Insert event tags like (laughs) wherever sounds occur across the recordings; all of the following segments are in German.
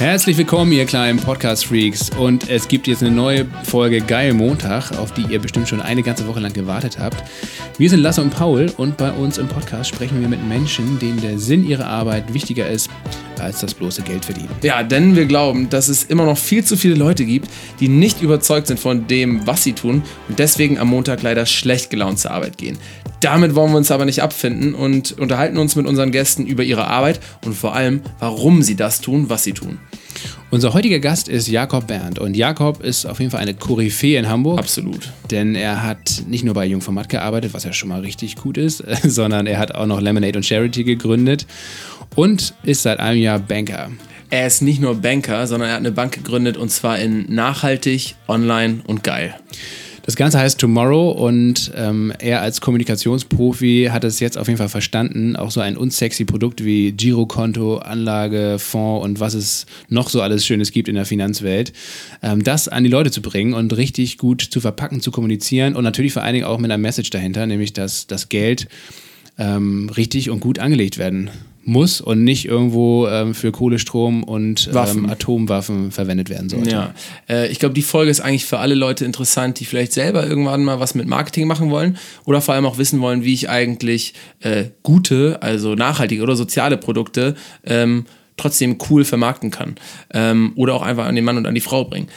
Herzlich willkommen, ihr kleinen Podcast-Freaks. Und es gibt jetzt eine neue Folge Geil Montag, auf die ihr bestimmt schon eine ganze Woche lang gewartet habt. Wir sind Lasse und Paul und bei uns im Podcast sprechen wir mit Menschen, denen der Sinn ihrer Arbeit wichtiger ist als das bloße Geld verdienen. Ja, denn wir glauben, dass es immer noch viel zu viele Leute gibt, die nicht überzeugt sind von dem, was sie tun und deswegen am Montag leider schlecht gelaunt zur Arbeit gehen. Damit wollen wir uns aber nicht abfinden und unterhalten uns mit unseren Gästen über ihre Arbeit und vor allem, warum sie das tun, was sie tun. Unser heutiger Gast ist Jakob Berndt und Jakob ist auf jeden Fall eine Koryphäe in Hamburg. Absolut. Denn er hat nicht nur bei Jungformat gearbeitet, was ja schon mal richtig gut ist, (laughs) sondern er hat auch noch Lemonade und Charity gegründet und ist seit einem Jahr Banker. Er ist nicht nur Banker, sondern er hat eine Bank gegründet und zwar in nachhaltig, online und geil. Das Ganze heißt Tomorrow und ähm, er als Kommunikationsprofi hat es jetzt auf jeden Fall verstanden, auch so ein unsexy Produkt wie Girokonto, Anlage, Fonds und was es noch so alles Schönes gibt in der Finanzwelt, ähm, das an die Leute zu bringen und richtig gut zu verpacken, zu kommunizieren und natürlich vor allen Dingen auch mit einer Message dahinter, nämlich dass das Geld ähm, richtig und gut angelegt werden muss und nicht irgendwo ähm, für Kohlestrom und ähm, Atomwaffen verwendet werden sollte. Ja, äh, ich glaube, die Folge ist eigentlich für alle Leute interessant, die vielleicht selber irgendwann mal was mit Marketing machen wollen oder vor allem auch wissen wollen, wie ich eigentlich äh, gute, also nachhaltige oder soziale Produkte ähm, trotzdem cool vermarkten kann ähm, oder auch einfach an den Mann und an die Frau bringen.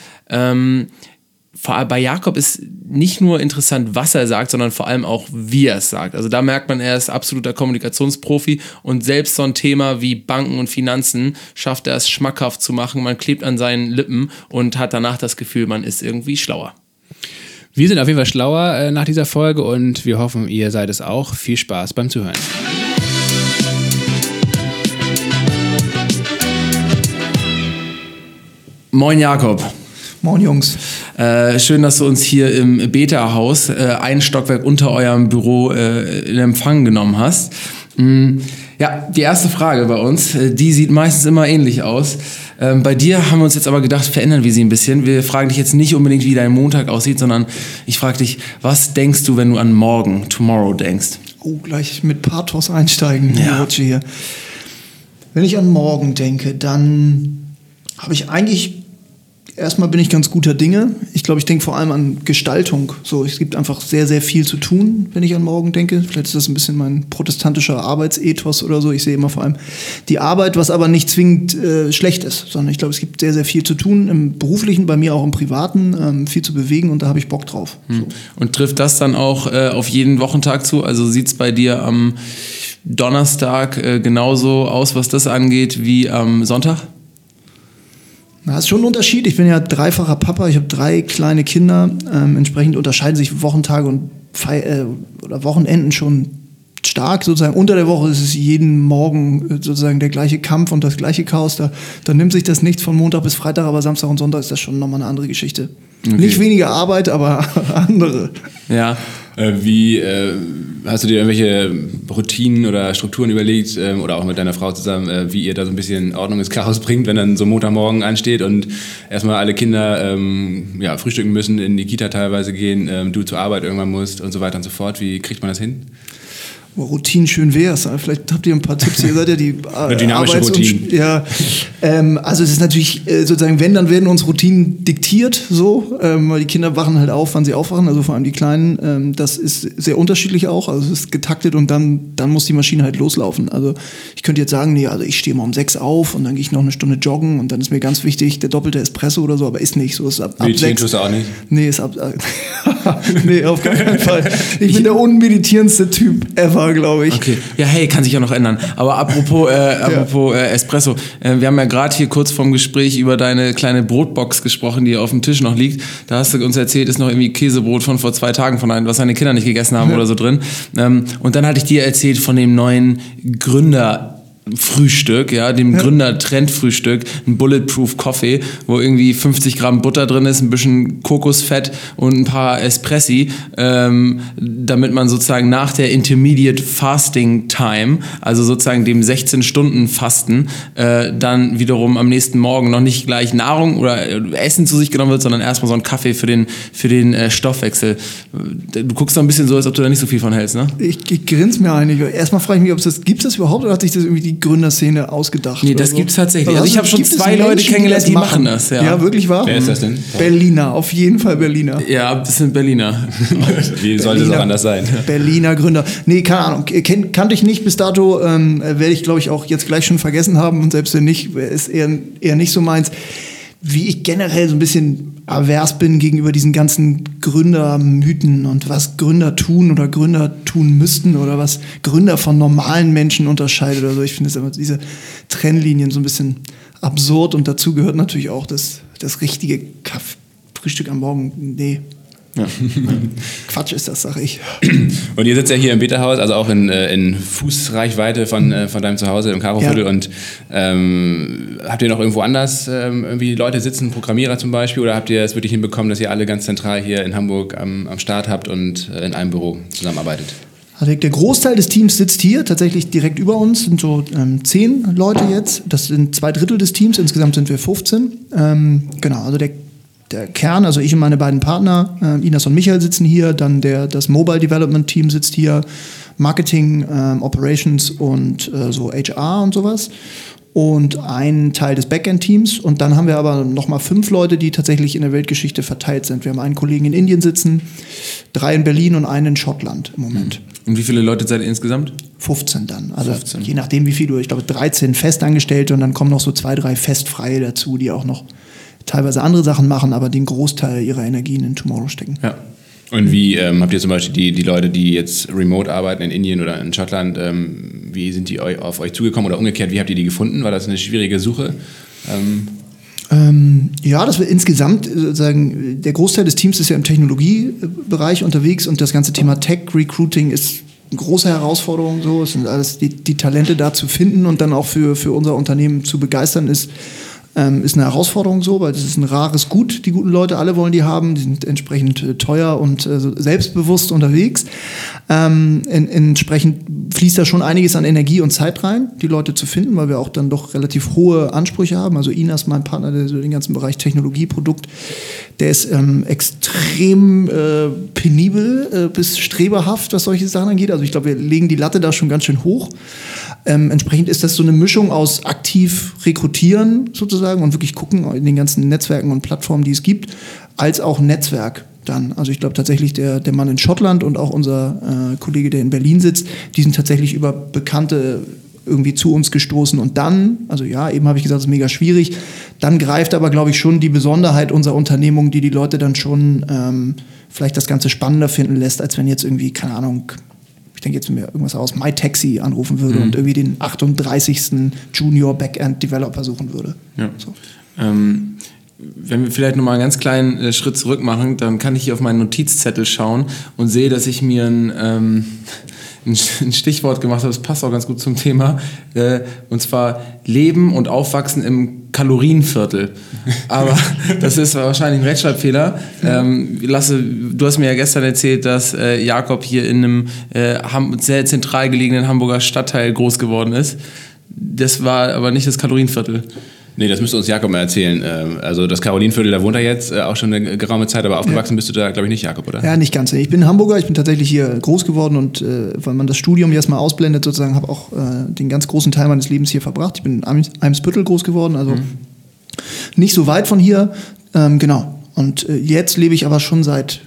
Ähm, bei Jakob ist nicht nur interessant, was er sagt, sondern vor allem auch, wie er es sagt. Also da merkt man, er ist absoluter Kommunikationsprofi und selbst so ein Thema wie Banken und Finanzen schafft er es schmackhaft zu machen. Man klebt an seinen Lippen und hat danach das Gefühl, man ist irgendwie schlauer. Wir sind auf jeden Fall schlauer äh, nach dieser Folge und wir hoffen, ihr seid es auch. Viel Spaß beim Zuhören. Moin Jakob. Moin Jungs. Äh, schön, dass du uns hier im Beta-Haus, äh, ein Stockwerk unter eurem Büro, äh, in Empfang genommen hast. Mm, ja, die erste Frage bei uns, äh, die sieht meistens immer ähnlich aus. Ähm, bei dir haben wir uns jetzt aber gedacht, verändern wir sie ein bisschen. Wir fragen dich jetzt nicht unbedingt, wie dein Montag aussieht, sondern ich frage dich, was denkst du, wenn du an morgen, tomorrow denkst? Oh, gleich mit Pathos einsteigen, ja. hier. Wenn ich an morgen denke, dann habe ich eigentlich Erstmal bin ich ganz guter Dinge. Ich glaube, ich denke vor allem an Gestaltung. So, es gibt einfach sehr, sehr viel zu tun, wenn ich an morgen denke. Vielleicht ist das ein bisschen mein protestantischer Arbeitsethos oder so. Ich sehe immer vor allem die Arbeit, was aber nicht zwingend äh, schlecht ist, sondern ich glaube, es gibt sehr, sehr viel zu tun im beruflichen, bei mir auch im privaten, ähm, viel zu bewegen und da habe ich Bock drauf. Hm. So. Und trifft das dann auch äh, auf jeden Wochentag zu? Also sieht es bei dir am Donnerstag äh, genauso aus, was das angeht, wie am Sonntag? Das ist schon ein Unterschied. Ich bin ja dreifacher Papa, ich habe drei kleine Kinder. Ähm, entsprechend unterscheiden sich Wochentage und Fe äh, oder Wochenenden schon stark. Sozusagen unter der Woche ist es jeden Morgen äh, sozusagen der gleiche Kampf und das gleiche Chaos. Da, da nimmt sich das nichts von Montag bis Freitag, aber Samstag und Sonntag ist das schon nochmal eine andere Geschichte. Okay. Nicht weniger Arbeit, aber (laughs) andere. Ja. Äh, wie äh, hast du dir irgendwelche Routinen oder Strukturen überlegt ähm, oder auch mit deiner Frau zusammen, äh, wie ihr da so ein bisschen Ordnung ins Chaos bringt, wenn dann so Montagmorgen ansteht und erstmal alle Kinder ähm, ja, frühstücken müssen, in die Kita teilweise gehen, ähm, du zur Arbeit irgendwann musst und so weiter und so fort. Wie kriegt man das hin? Routinen schön wär's. Vielleicht habt ihr ein paar Tipps. Ihr seid ja die (laughs) äh, dynamische Routinen. Ja, ähm, also es ist natürlich äh, sozusagen, wenn, dann werden uns Routinen diktiert, so, ähm, weil die Kinder wachen halt auf, wann sie aufwachen, also vor allem die Kleinen. Ähm, das ist sehr unterschiedlich auch. Also es ist getaktet und dann, dann muss die Maschine halt loslaufen. Also ich könnte jetzt sagen, nee, also ich stehe mal um sechs auf und dann gehe ich noch eine Stunde joggen und dann ist mir ganz wichtig der doppelte Espresso oder so, aber ist nicht so. Ist ab, ab sechs. tust du auch nicht? Nee, ist ab. (laughs) nee, auf keinen Fall. Ich bin der unmeditierendste Typ ever war, glaube ich. Okay. Ja, hey, kann sich ja noch ändern. Aber apropos, äh, (laughs) apropos äh, Espresso, äh, wir haben ja gerade hier kurz vorm Gespräch über deine kleine Brotbox gesprochen, die auf dem Tisch noch liegt. Da hast du uns erzählt, ist noch irgendwie Käsebrot von vor zwei Tagen von einem, was deine Kinder nicht gegessen haben oder so drin. Ähm, und dann hatte ich dir erzählt von dem neuen Gründer Frühstück, ja, dem ja. Gründer Trendfrühstück, ein Bulletproof Coffee, wo irgendwie 50 Gramm Butter drin ist, ein bisschen Kokosfett und ein paar Espressi, ähm, damit man sozusagen nach der Intermediate Fasting Time, also sozusagen dem 16 Stunden Fasten, äh, dann wiederum am nächsten Morgen noch nicht gleich Nahrung oder Essen zu sich genommen wird, sondern erstmal so ein Kaffee für den, für den äh, Stoffwechsel. Du guckst doch ein bisschen so, als ob du da nicht so viel von hältst, ne? Ich, ich grins mir eigentlich. Erstmal frage ich mich, ob es das, gibt es das überhaupt oder hat sich das irgendwie die die Gründerszene ausgedacht. Nee, das so. gibt's tatsächlich. Also Also ich habe schon es zwei Leute Menschen, kennengelernt, die machen machen das, Ja, ja. wirklich wahr? Wer ist das denn? Berliner, auf jeden Fall Berliner. Ja, das sind Berliner. (laughs) Wie sollte es auch anders sein? Berliner Gründer. Nee, keine Ahnung. Ken, kannte ich nicht bis dato. Ähm, Werde ich, glaube ich, auch jetzt gleich schon vergessen haben. Und selbst wenn nicht, ist eher, eher nicht so meins. Wie ich generell so ein bisschen avers bin gegenüber diesen ganzen Gründermythen und was Gründer tun oder Gründer tun müssten oder was Gründer von normalen Menschen unterscheidet oder so. Ich finde es immer diese Trennlinien so ein bisschen absurd und dazu gehört natürlich auch das, das richtige Kaff Frühstück am Morgen. Nee. (laughs) Quatsch ist das, sag ich. Und ihr sitzt ja hier im Beta-Haus, also auch in, äh, in Fußreichweite von, äh, von deinem Zuhause im Karoviertel. Ja. Und ähm, habt ihr noch irgendwo anders ähm, irgendwie Leute sitzen, Programmierer zum Beispiel, oder habt ihr es wirklich hinbekommen, dass ihr alle ganz zentral hier in Hamburg am, am Start habt und äh, in einem Büro zusammenarbeitet? Also der Großteil des Teams sitzt hier, tatsächlich direkt über uns, sind so ähm, zehn Leute jetzt. Das sind zwei Drittel des Teams, insgesamt sind wir 15. Ähm, genau, also der, der Kern, also ich und meine beiden Partner, äh, Inas und Michael sitzen hier, dann der, das Mobile Development Team sitzt hier, Marketing, ähm, Operations und äh, so HR und sowas. Und ein Teil des Backend-Teams. Und dann haben wir aber nochmal fünf Leute, die tatsächlich in der Weltgeschichte verteilt sind. Wir haben einen Kollegen in Indien sitzen, drei in Berlin und einen in Schottland im Moment. Und wie viele Leute seid ihr insgesamt? 15 dann. Also 15. je nachdem, wie viel du, ich glaube 13 Festangestellte und dann kommen noch so zwei, drei Festfreie dazu, die auch noch teilweise andere Sachen machen, aber den Großteil ihrer Energien in Tomorrow stecken. Ja. Und wie ähm, habt ihr zum Beispiel die, die Leute, die jetzt remote arbeiten in Indien oder in Schottland, ähm, wie sind die eu auf euch zugekommen oder umgekehrt, wie habt ihr die gefunden? War das eine schwierige Suche? Ähm, Ähm, ja, dass wir insgesamt äh, sozusagen, der Großteil des Teams ist ja im Technologiebereich unterwegs und das ganze Thema Tech-Recruiting ist eine große Herausforderung. So, es sind alles die, die Talente da zu finden und dann auch für, für unser Unternehmen zu begeistern ist. Ähm, ist eine Herausforderung so, weil das ist ein rares Gut. Die guten Leute, alle wollen die haben. Die sind entsprechend äh, teuer und äh, selbstbewusst unterwegs. Ähm, en, entsprechend fließt da schon einiges an Energie und Zeit rein, die Leute zu finden, weil wir auch dann doch relativ hohe Ansprüche haben. Also Inas, mein Partner, der so den ganzen Bereich Technologie, Produkt, der ist ähm, extrem äh, penibel äh, bis streberhaft, was solche Sachen angeht. Also ich glaube, wir legen die Latte da schon ganz schön hoch. Ähm, entsprechend ist das so eine Mischung aus aktiv rekrutieren sozusagen und wirklich gucken in den ganzen Netzwerken und Plattformen, die es gibt, als auch Netzwerk dann. Also ich glaube tatsächlich, der, der Mann in Schottland und auch unser äh, Kollege, der in Berlin sitzt, die sind tatsächlich über Bekannte irgendwie zu uns gestoßen und dann, also ja, eben habe ich gesagt, es ist mega schwierig, dann greift aber, glaube ich, schon die Besonderheit unserer Unternehmung, die die Leute dann schon ähm, vielleicht das Ganze spannender finden lässt, als wenn jetzt irgendwie, keine Ahnung, denke jetzt mir irgendwas aus, MyTaxi anrufen würde und irgendwie den 38. Junior Backend Developer suchen würde. Ja. So. Ähm, wenn wir vielleicht nochmal einen ganz kleinen äh, Schritt zurück machen, dann kann ich hier auf meinen Notizzettel schauen und sehe, dass ich mir ein, ähm, (laughs) ein ein Stichwort gemacht habe, das passt auch ganz gut zum Thema, äh, und zwar Leben und Aufwachsen im Kalorienviertel. Aber (laughs) das ist wahrscheinlich ein Rechtschreibfehler. Ähm, Lasse, du hast mir ja gestern erzählt, dass äh, Jakob hier in einem äh, sehr zentral gelegenen Hamburger Stadtteil groß geworden ist. Das war aber nicht das Kalorienviertel. Nee, das müsste uns Jakob mal erzählen. Ähm, also das Karolinviertel, da wohnt er jetzt äh, auch schon eine geraume Zeit, aber aufgewachsen bist du da, glaube ich, nicht, Jakob, oder? Ja, nicht ganz. Ich bin Hamburger, ich bin tatsächlich hier groß geworden und äh, weil man das Studium jetzt mal ausblendet, sozusagen, habe auch äh, den ganz großen Teil meines Lebens hier verbracht. Ich bin in Eim- Eimsbüttel groß geworden, also nicht so weit von hier. Ähm, genau. Und äh, jetzt lebe ich aber schon seit,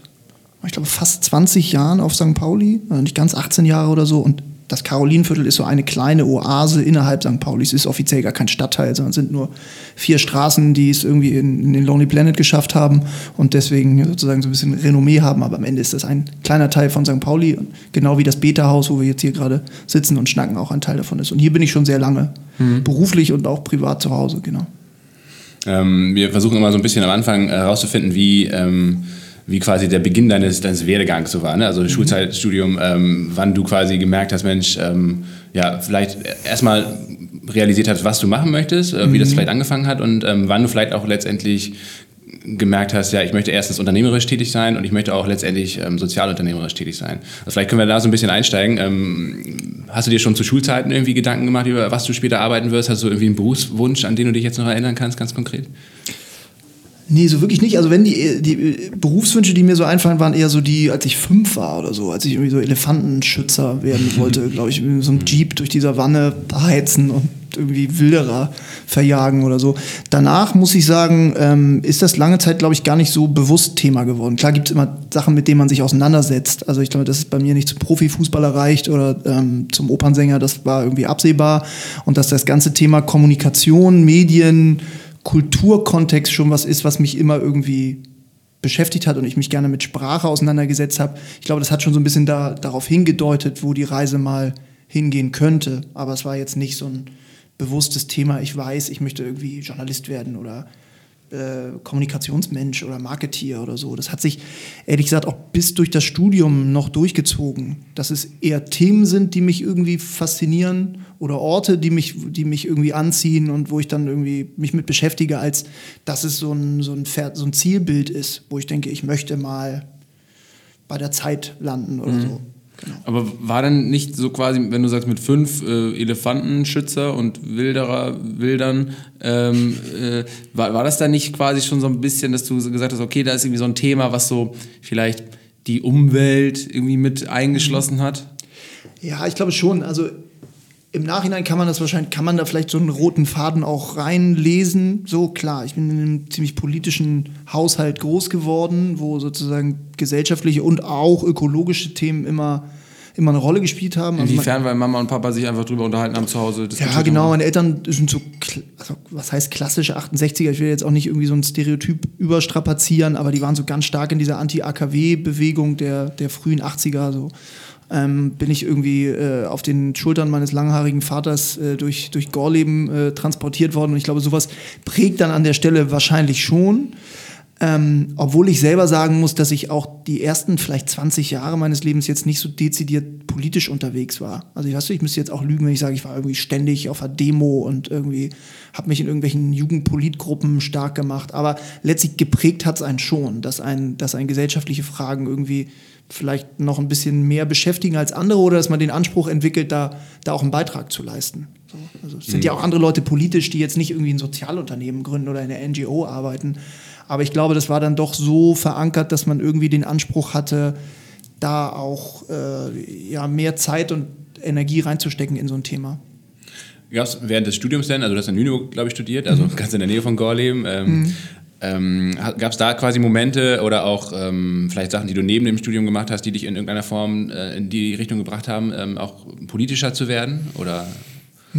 ich glaube, fast 20 Jahren auf St. Pauli, äh, nicht ganz 18 Jahre oder so. Und das Karolinviertel ist so eine kleine Oase innerhalb St. Paulis. Es ist offiziell gar kein Stadtteil, sondern es sind nur vier Straßen, die es irgendwie in, in den Lonely Planet geschafft haben und deswegen sozusagen so ein bisschen Renommee haben. Aber am Ende ist das ein kleiner Teil von St. Pauli, genau wie das Beta-Haus, wo wir jetzt hier gerade sitzen und schnacken, auch ein Teil davon ist. Und hier bin ich schon sehr lange, beruflich und auch privat zu Hause, genau. Ähm, wir versuchen immer so ein bisschen am Anfang herauszufinden, wie, ähm, wie quasi der Beginn deines, deines Werdegangs so war. Ne? Also Schulzeit, Studium, ähm, wann du quasi gemerkt hast, Mensch, ähm, ja, vielleicht erstmal realisiert hast, was du machen möchtest, äh, wie das vielleicht angefangen hat und ähm, wann du vielleicht auch letztendlich gemerkt hast, ja, ich möchte erstens unternehmerisch tätig sein und ich möchte auch letztendlich ähm, sozialunternehmerisch tätig sein. Also vielleicht können wir da so ein bisschen einsteigen. Ähm, hast du dir schon zu Schulzeiten irgendwie Gedanken gemacht, über was du später arbeiten wirst? Hast du irgendwie einen Berufswunsch, an den du dich jetzt noch erinnern kannst, ganz konkret? Nee, so wirklich nicht. Also wenn die, die Berufswünsche, die mir so einfallen, waren eher so die, als ich fünf war oder so, als ich irgendwie so Elefantenschützer werden (laughs) wollte, glaube ich, mit so einem Jeep durch die Savanne heizen und irgendwie Wilderer verjagen oder so. Danach muss ich sagen, ähm, ist das lange Zeit, glaube ich, gar nicht so bewusst Thema geworden. Klar gibt es immer Sachen, mit denen man sich auseinandersetzt. Also ich glaube, dass es bei mir nicht zum Profifußballer reicht oder ähm, zum Opernsänger, das war irgendwie absehbar. Und dass das ganze Thema Kommunikation, Medien, Kulturkontext schon was ist, was mich immer irgendwie beschäftigt hat und ich mich gerne mit Sprache auseinandergesetzt habe. Ich glaube, das hat schon so ein bisschen da, darauf hingedeutet, wo die Reise mal hingehen könnte. Aber es war jetzt nicht so ein bewusstes Thema. Ich weiß, ich möchte irgendwie Journalist werden oder äh, Kommunikationsmensch oder Marketeer oder so. Das hat sich ehrlich gesagt auch bis durch das Studium noch durchgezogen. Dass es eher Themen sind, die mich irgendwie faszinieren oder Orte, die mich, die mich irgendwie anziehen und wo ich dann irgendwie mich mit beschäftige, als dass es so ein, so ein, so ein Zielbild ist, wo ich denke, ich möchte mal bei der Zeit landen oder mhm. so. Genau. Aber war dann nicht so quasi, wenn du sagst, mit fünf äh, Elefantenschützer und Wilderer, Wildern, ähm, äh, war, war das dann nicht quasi schon so ein bisschen, dass du gesagt hast, okay, da ist irgendwie so ein Thema, was so vielleicht die Umwelt irgendwie mit eingeschlossen hat? Ja, ich glaube schon. Also im Nachhinein kann man das wahrscheinlich, kann man da vielleicht so einen roten Faden auch reinlesen. So klar, ich bin in einem ziemlich politischen Haushalt groß geworden, wo sozusagen gesellschaftliche und auch ökologische Themen immer immer eine Rolle gespielt haben. Also Inwiefern, weil Mama und Papa sich einfach drüber unterhalten haben zu Hause? Ja, genau. Meine Eltern sind so, also, was heißt klassische 68er? Ich will jetzt auch nicht irgendwie so ein Stereotyp überstrapazieren, aber die waren so ganz stark in dieser Anti-AKW-Bewegung der, der frühen 80er. So ähm, bin ich irgendwie äh, auf den Schultern meines langhaarigen Vaters äh, durch, durch Gorleben äh, transportiert worden. Und ich glaube, sowas prägt dann an der Stelle wahrscheinlich schon. Ähm, obwohl ich selber sagen muss, dass ich auch die ersten vielleicht 20 Jahre meines Lebens jetzt nicht so dezidiert politisch unterwegs war. Also ich weiß, ich müsste jetzt auch lügen, wenn ich sage, ich war irgendwie ständig auf einer Demo und irgendwie habe mich in irgendwelchen Jugendpolitgruppen stark gemacht. Aber letztlich geprägt hat es einen schon, dass ein, dass ein gesellschaftliche Fragen irgendwie vielleicht noch ein bisschen mehr beschäftigen als andere oder dass man den Anspruch entwickelt, da, da auch einen Beitrag zu leisten. So, also es sind mhm. ja auch andere Leute politisch, die jetzt nicht irgendwie ein Sozialunternehmen gründen oder in der NGO arbeiten. Aber ich glaube, das war dann doch so verankert, dass man irgendwie den Anspruch hatte, da auch äh, ja, mehr Zeit und Energie reinzustecken in so ein Thema. Gab es während des Studiums denn, also du hast in Lüneburg, glaube ich, studiert, also mhm. ganz in der Nähe von Gorleben, ähm, mhm. Ähm, Gab es da quasi Momente oder auch ähm, vielleicht Sachen, die du neben dem Studium gemacht hast, die dich in irgendeiner Form äh, in die Richtung gebracht haben, ähm, auch politischer zu werden? Oder,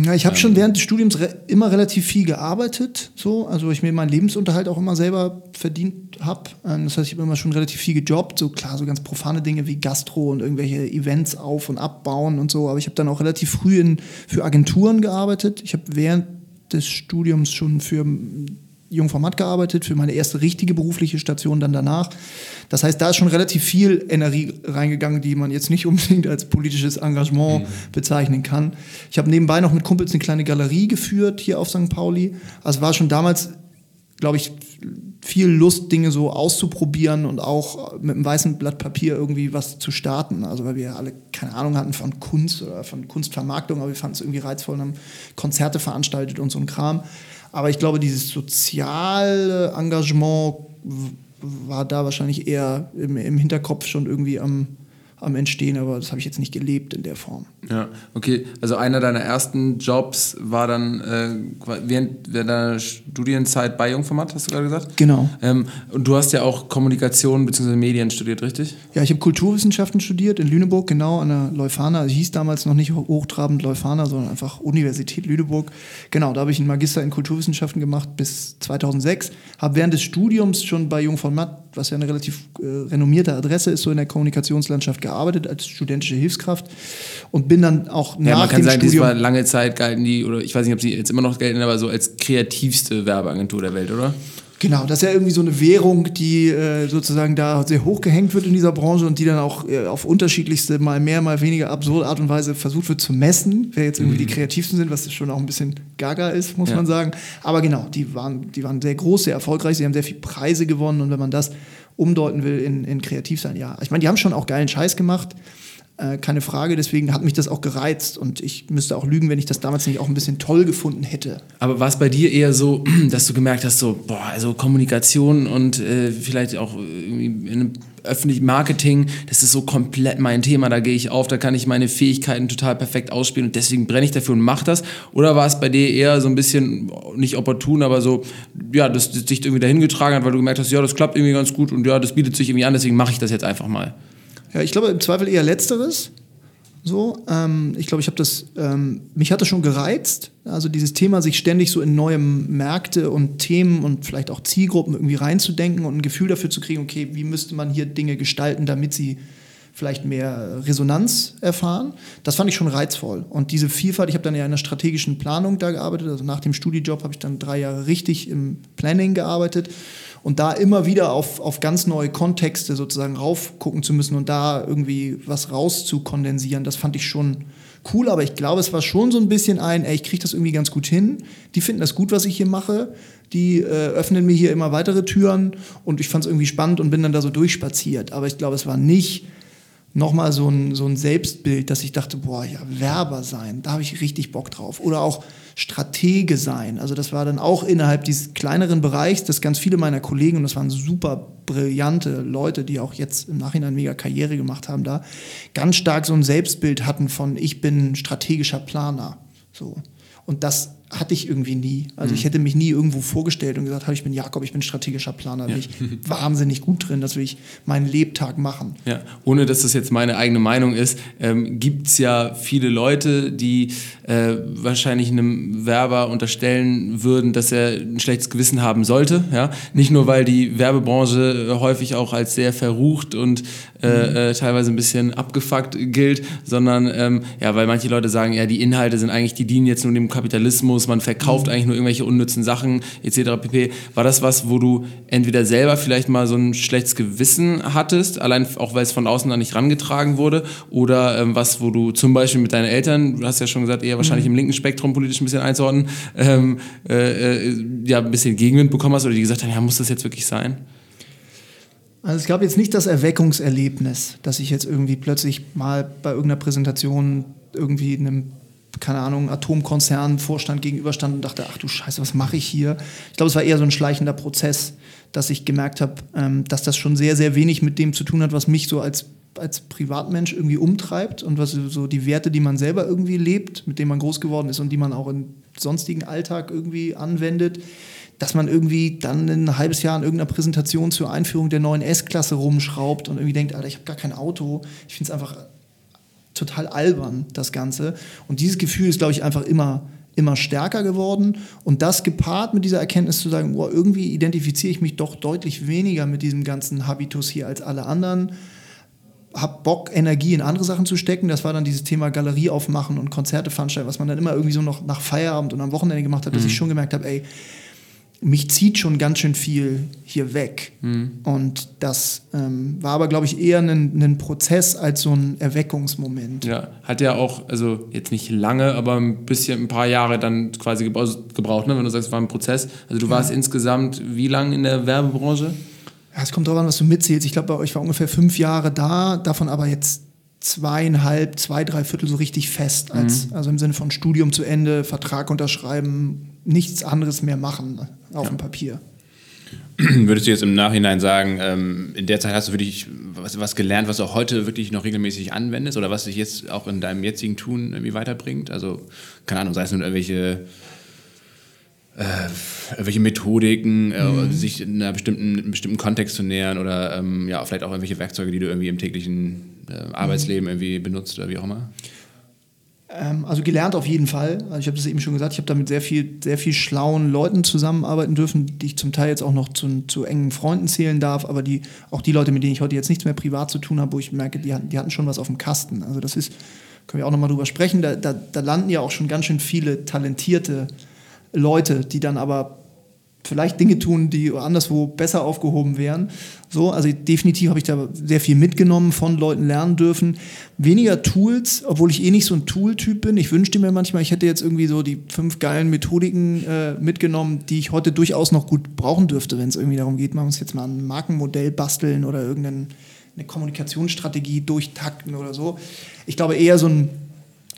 ja, ich habe schon während des Studiums re immer relativ viel gearbeitet, so, also ich mir meinen Lebensunterhalt auch immer selber verdient habe. Ähm, das heißt, ich habe immer schon relativ viel gejobbt, so klar, so ganz profane Dinge wie Gastro und irgendwelche Events auf und abbauen und so. Aber ich habe dann auch relativ früh in, für Agenturen gearbeitet. Ich habe während des Studiums schon für Jungformat gearbeitet, für meine erste richtige berufliche Station dann danach. Das heißt, da ist schon relativ viel Energie reingegangen, die man jetzt nicht (laughs) unbedingt als politisches Engagement mhm. bezeichnen kann. Ich habe nebenbei noch mit Kumpels eine kleine Galerie geführt hier auf St. Pauli. Also war schon damals, glaube ich, viel Lust, Dinge so auszuprobieren und auch mit einem weißen Blatt Papier irgendwie was zu starten. Also weil wir alle keine Ahnung hatten von Kunst oder von Kunstvermarktung, aber wir fanden es irgendwie reizvoll und haben Konzerte veranstaltet und so ein Kram. Aber ich glaube, dieses soziale Engagement war da wahrscheinlich eher im, im Hinterkopf schon irgendwie am, am Entstehen, aber das habe ich jetzt nicht gelebt in der Form. Ja, okay. Also einer deiner ersten Jobs war dann äh, während, während deiner Studienzeit bei Jungformat, hast du gerade gesagt? Genau. Ähm, und du hast ja auch Kommunikation bzw. Medien studiert, richtig? Ja, ich habe Kulturwissenschaften studiert in Lüneburg, genau, an der Leuphana. Also hieß damals noch nicht hochtrabend Leuphana, sondern einfach Universität Lüneburg. Genau, da habe ich einen Magister in Kulturwissenschaften gemacht bis 2006. Habe während des Studiums schon bei Jungformat, was ja eine relativ äh, renommierte Adresse ist, so in der Kommunikationslandschaft gearbeitet als studentische Hilfskraft und bin dann auch ja, nach man kann dem sagen, Studium... War lange Zeit galten die, oder ich weiß nicht, ob sie jetzt immer noch gelten, aber so als kreativste Werbeagentur der Welt, oder? Genau, das ist ja irgendwie so eine Währung, die äh, sozusagen da sehr hoch gehängt wird in dieser Branche und die dann auch äh, auf unterschiedlichste, mal mehr, mal weniger absurde Art und Weise versucht wird zu messen, wer jetzt irgendwie mhm. die kreativsten sind, was schon auch ein bisschen gaga ist, muss ja. man sagen. Aber genau, die waren, die waren sehr groß, sehr erfolgreich, sie haben sehr viele Preise gewonnen und wenn man das umdeuten will in, in kreativ sein, ja. Ich meine, die haben schon auch geilen Scheiß gemacht, Äh, keine Frage, deswegen hat mich das auch gereizt und ich müsste auch lügen, wenn ich das damals nicht auch ein bisschen toll gefunden hätte. Aber war es bei dir eher so, (clears throat) dass du gemerkt hast, so, boah, also Kommunikation und äh, vielleicht auch in einem öffentlichen Marketing, das ist so komplett mein Thema, da gehe ich auf, da kann ich meine Fähigkeiten total perfekt ausspielen und deswegen brenne ich dafür und mache das? Oder war es bei dir eher so ein bisschen, nicht opportun, aber so, ja, dass das dich irgendwie dahin getragen hat, weil du gemerkt hast, ja, das klappt irgendwie ganz gut und ja, das bietet sich irgendwie an, deswegen mache ich das jetzt einfach mal? Ich glaube im Zweifel eher Letzteres. So, ähm, ich glaube, ich habe das, ähm, mich hat das schon gereizt. Also dieses Thema, sich ständig so in neue Märkte und Themen und vielleicht auch Zielgruppen irgendwie reinzudenken und ein Gefühl dafür zu kriegen, okay, wie müsste man hier Dinge gestalten, damit sie vielleicht mehr Resonanz erfahren. Das fand ich schon reizvoll. Und diese Vielfalt, ich habe dann ja in der strategischen Planung da gearbeitet. Also nach dem Studiejob habe ich dann drei Jahre richtig im Planning gearbeitet und da immer wieder auf, auf ganz neue Kontexte sozusagen raufgucken zu müssen und da irgendwie was rauszukondensieren, das fand ich schon cool, aber ich glaube, es war schon so ein bisschen ein, ey, ich kriege das irgendwie ganz gut hin, die finden das gut, was ich hier mache, die äh, öffnen mir hier immer weitere Türen. Und ich fand es irgendwie spannend und bin dann da so durchspaziert, aber ich glaube, es war nicht nochmal so ein, so ein Selbstbild, dass ich dachte, boah, ja, Werber sein, da habe ich richtig Bock drauf. Oder auch Stratege sein. Also das war dann auch innerhalb dieses kleineren Bereichs, dass ganz viele meiner Kollegen, und das waren super brillante Leute, die auch jetzt im Nachhinein mega Karriere gemacht haben, da ganz stark so ein Selbstbild hatten von, ich bin strategischer Planer. So. Und das hatte ich irgendwie nie. Also ich mhm. hätte mich nie irgendwo vorgestellt und gesagt, ich bin Jakob, ich bin strategischer Planer, da bin ich wahnsinnig gut drin, das will ich meinen Lebtag machen. Ja, ohne dass das jetzt meine eigene Meinung ist, ähm, gibt es ja viele Leute, die äh, wahrscheinlich einem Werber unterstellen würden, dass er ein schlechtes Gewissen haben sollte. Ja? Nicht nur, weil die Werbebranche häufig auch als sehr verrucht und äh, mhm. äh, teilweise ein bisschen abgefuckt gilt, sondern ähm, ja, weil manche Leute sagen, ja, die Inhalte sind eigentlich, die dienen jetzt nur dem Kapitalismus, man verkauft mhm. eigentlich nur irgendwelche unnützen Sachen etc. pp. War das was, wo du entweder selber vielleicht mal so ein schlechtes Gewissen hattest, allein auch weil es von außen dann nicht rangetragen wurde, oder ähm, was, wo du zum Beispiel mit deinen Eltern, du hast ja schon gesagt, eher wahrscheinlich mhm. im linken Spektrum politisch ein bisschen einzuordnen, ähm, äh, äh, ja, ein bisschen Gegenwind bekommen hast oder die gesagt haben, ja, muss das jetzt wirklich sein? Also es gab jetzt nicht das Erweckungserlebnis, dass ich jetzt irgendwie plötzlich mal bei irgendeiner Präsentation irgendwie einem, keine Ahnung, Atomkonzernvorstand gegenüberstand und dachte, ach du Scheiße, was mache ich hier? Ich glaube, es war eher so ein schleichender Prozess, dass ich gemerkt habe, ähm, dass das schon sehr, sehr wenig mit dem zu tun hat, was mich so als, als Privatmensch irgendwie umtreibt und was so die Werte, die man selber irgendwie lebt, mit denen man groß geworden ist und die man auch im sonstigen Alltag irgendwie anwendet dass man irgendwie dann ein halbes Jahr an irgendeiner Präsentation zur Einführung der neuen S-Klasse rumschraubt und irgendwie denkt, Alter, ich habe gar kein Auto. Ich finde es einfach total albern, das Ganze. Und dieses Gefühl ist, glaube ich, einfach immer, immer stärker geworden. Und das gepaart mit dieser Erkenntnis zu sagen, boah, irgendwie identifiziere ich mich doch deutlich weniger mit diesem ganzen Habitus hier als alle anderen hab Bock, Energie in andere Sachen zu stecken. Das war dann dieses Thema Galerie aufmachen und Konzerte veranstalten, was man dann immer irgendwie so noch nach Feierabend und am Wochenende gemacht hat, dass mhm. ich schon gemerkt habe, ey, mich zieht schon ganz schön viel hier weg. Mhm. Und das ähm, war aber, glaube ich, eher ein, ein, Prozess als so ein Erweckungsmoment. Ja, hat ja auch, also jetzt nicht lange, aber ein bisschen, ein paar Jahre dann quasi gebraucht, ne? wenn du sagst, es war ein Prozess. Also du warst ja. insgesamt wie lange in der Werbebranche? Ja, es kommt darauf an, was du mitzählst. Ich glaube, bei euch war ungefähr fünf Jahre da, davon aber jetzt zweieinhalb, zwei, drei Viertel so richtig fest. Als, mhm. Also im Sinne von Studium zu Ende, Vertrag unterschreiben, nichts anderes mehr machen auf ja. dem Papier. Würdest du jetzt im Nachhinein sagen, ähm, in der Zeit hast du wirklich was, was, gelernt, was du auch heute wirklich noch regelmäßig anwendest oder was dich jetzt auch in deinem jetzigen Tun irgendwie weiterbringt? Also, keine Ahnung, sei es nun irgendwelche, äh, irgendwelche Methodiken, äh, mhm. sich in, einer bestimmten, in einem bestimmten Kontext zu nähern oder ähm, ja, vielleicht auch irgendwelche Werkzeuge, die du irgendwie im täglichen äh, Arbeitsleben mhm. irgendwie benutzt oder wie auch immer? Ähm, also gelernt auf jeden Fall. Also ich habe das eben schon gesagt, ich habe da mit sehr viel, sehr viel schlauen Leuten zusammenarbeiten dürfen, die ich zum Teil jetzt auch noch zu, zu engen Freunden zählen darf, aber die, auch die Leute, mit denen ich heute jetzt nichts mehr privat zu tun habe, wo ich merke, die hatten, die hatten schon was auf dem Kasten. Also das ist, können wir auch nochmal drüber sprechen, da, da, da landen ja auch schon ganz schön viele talentierte Leute, die dann aber vielleicht Dinge tun, die anderswo besser aufgehoben wären. So, also definitiv habe ich da sehr viel mitgenommen, von Leuten lernen dürfen. Weniger Tools, obwohl ich eh nicht so ein Tool-Typ bin. Ich wünschte mir manchmal, ich hätte jetzt irgendwie so die fünf geilen Methodiken äh, mitgenommen, die ich heute durchaus noch gut brauchen dürfte, wenn es irgendwie darum geht, man muss jetzt mal ein Markenmodell basteln oder irgendeinen eine Kommunikationsstrategie durchtakten oder so. Ich glaube eher so ein,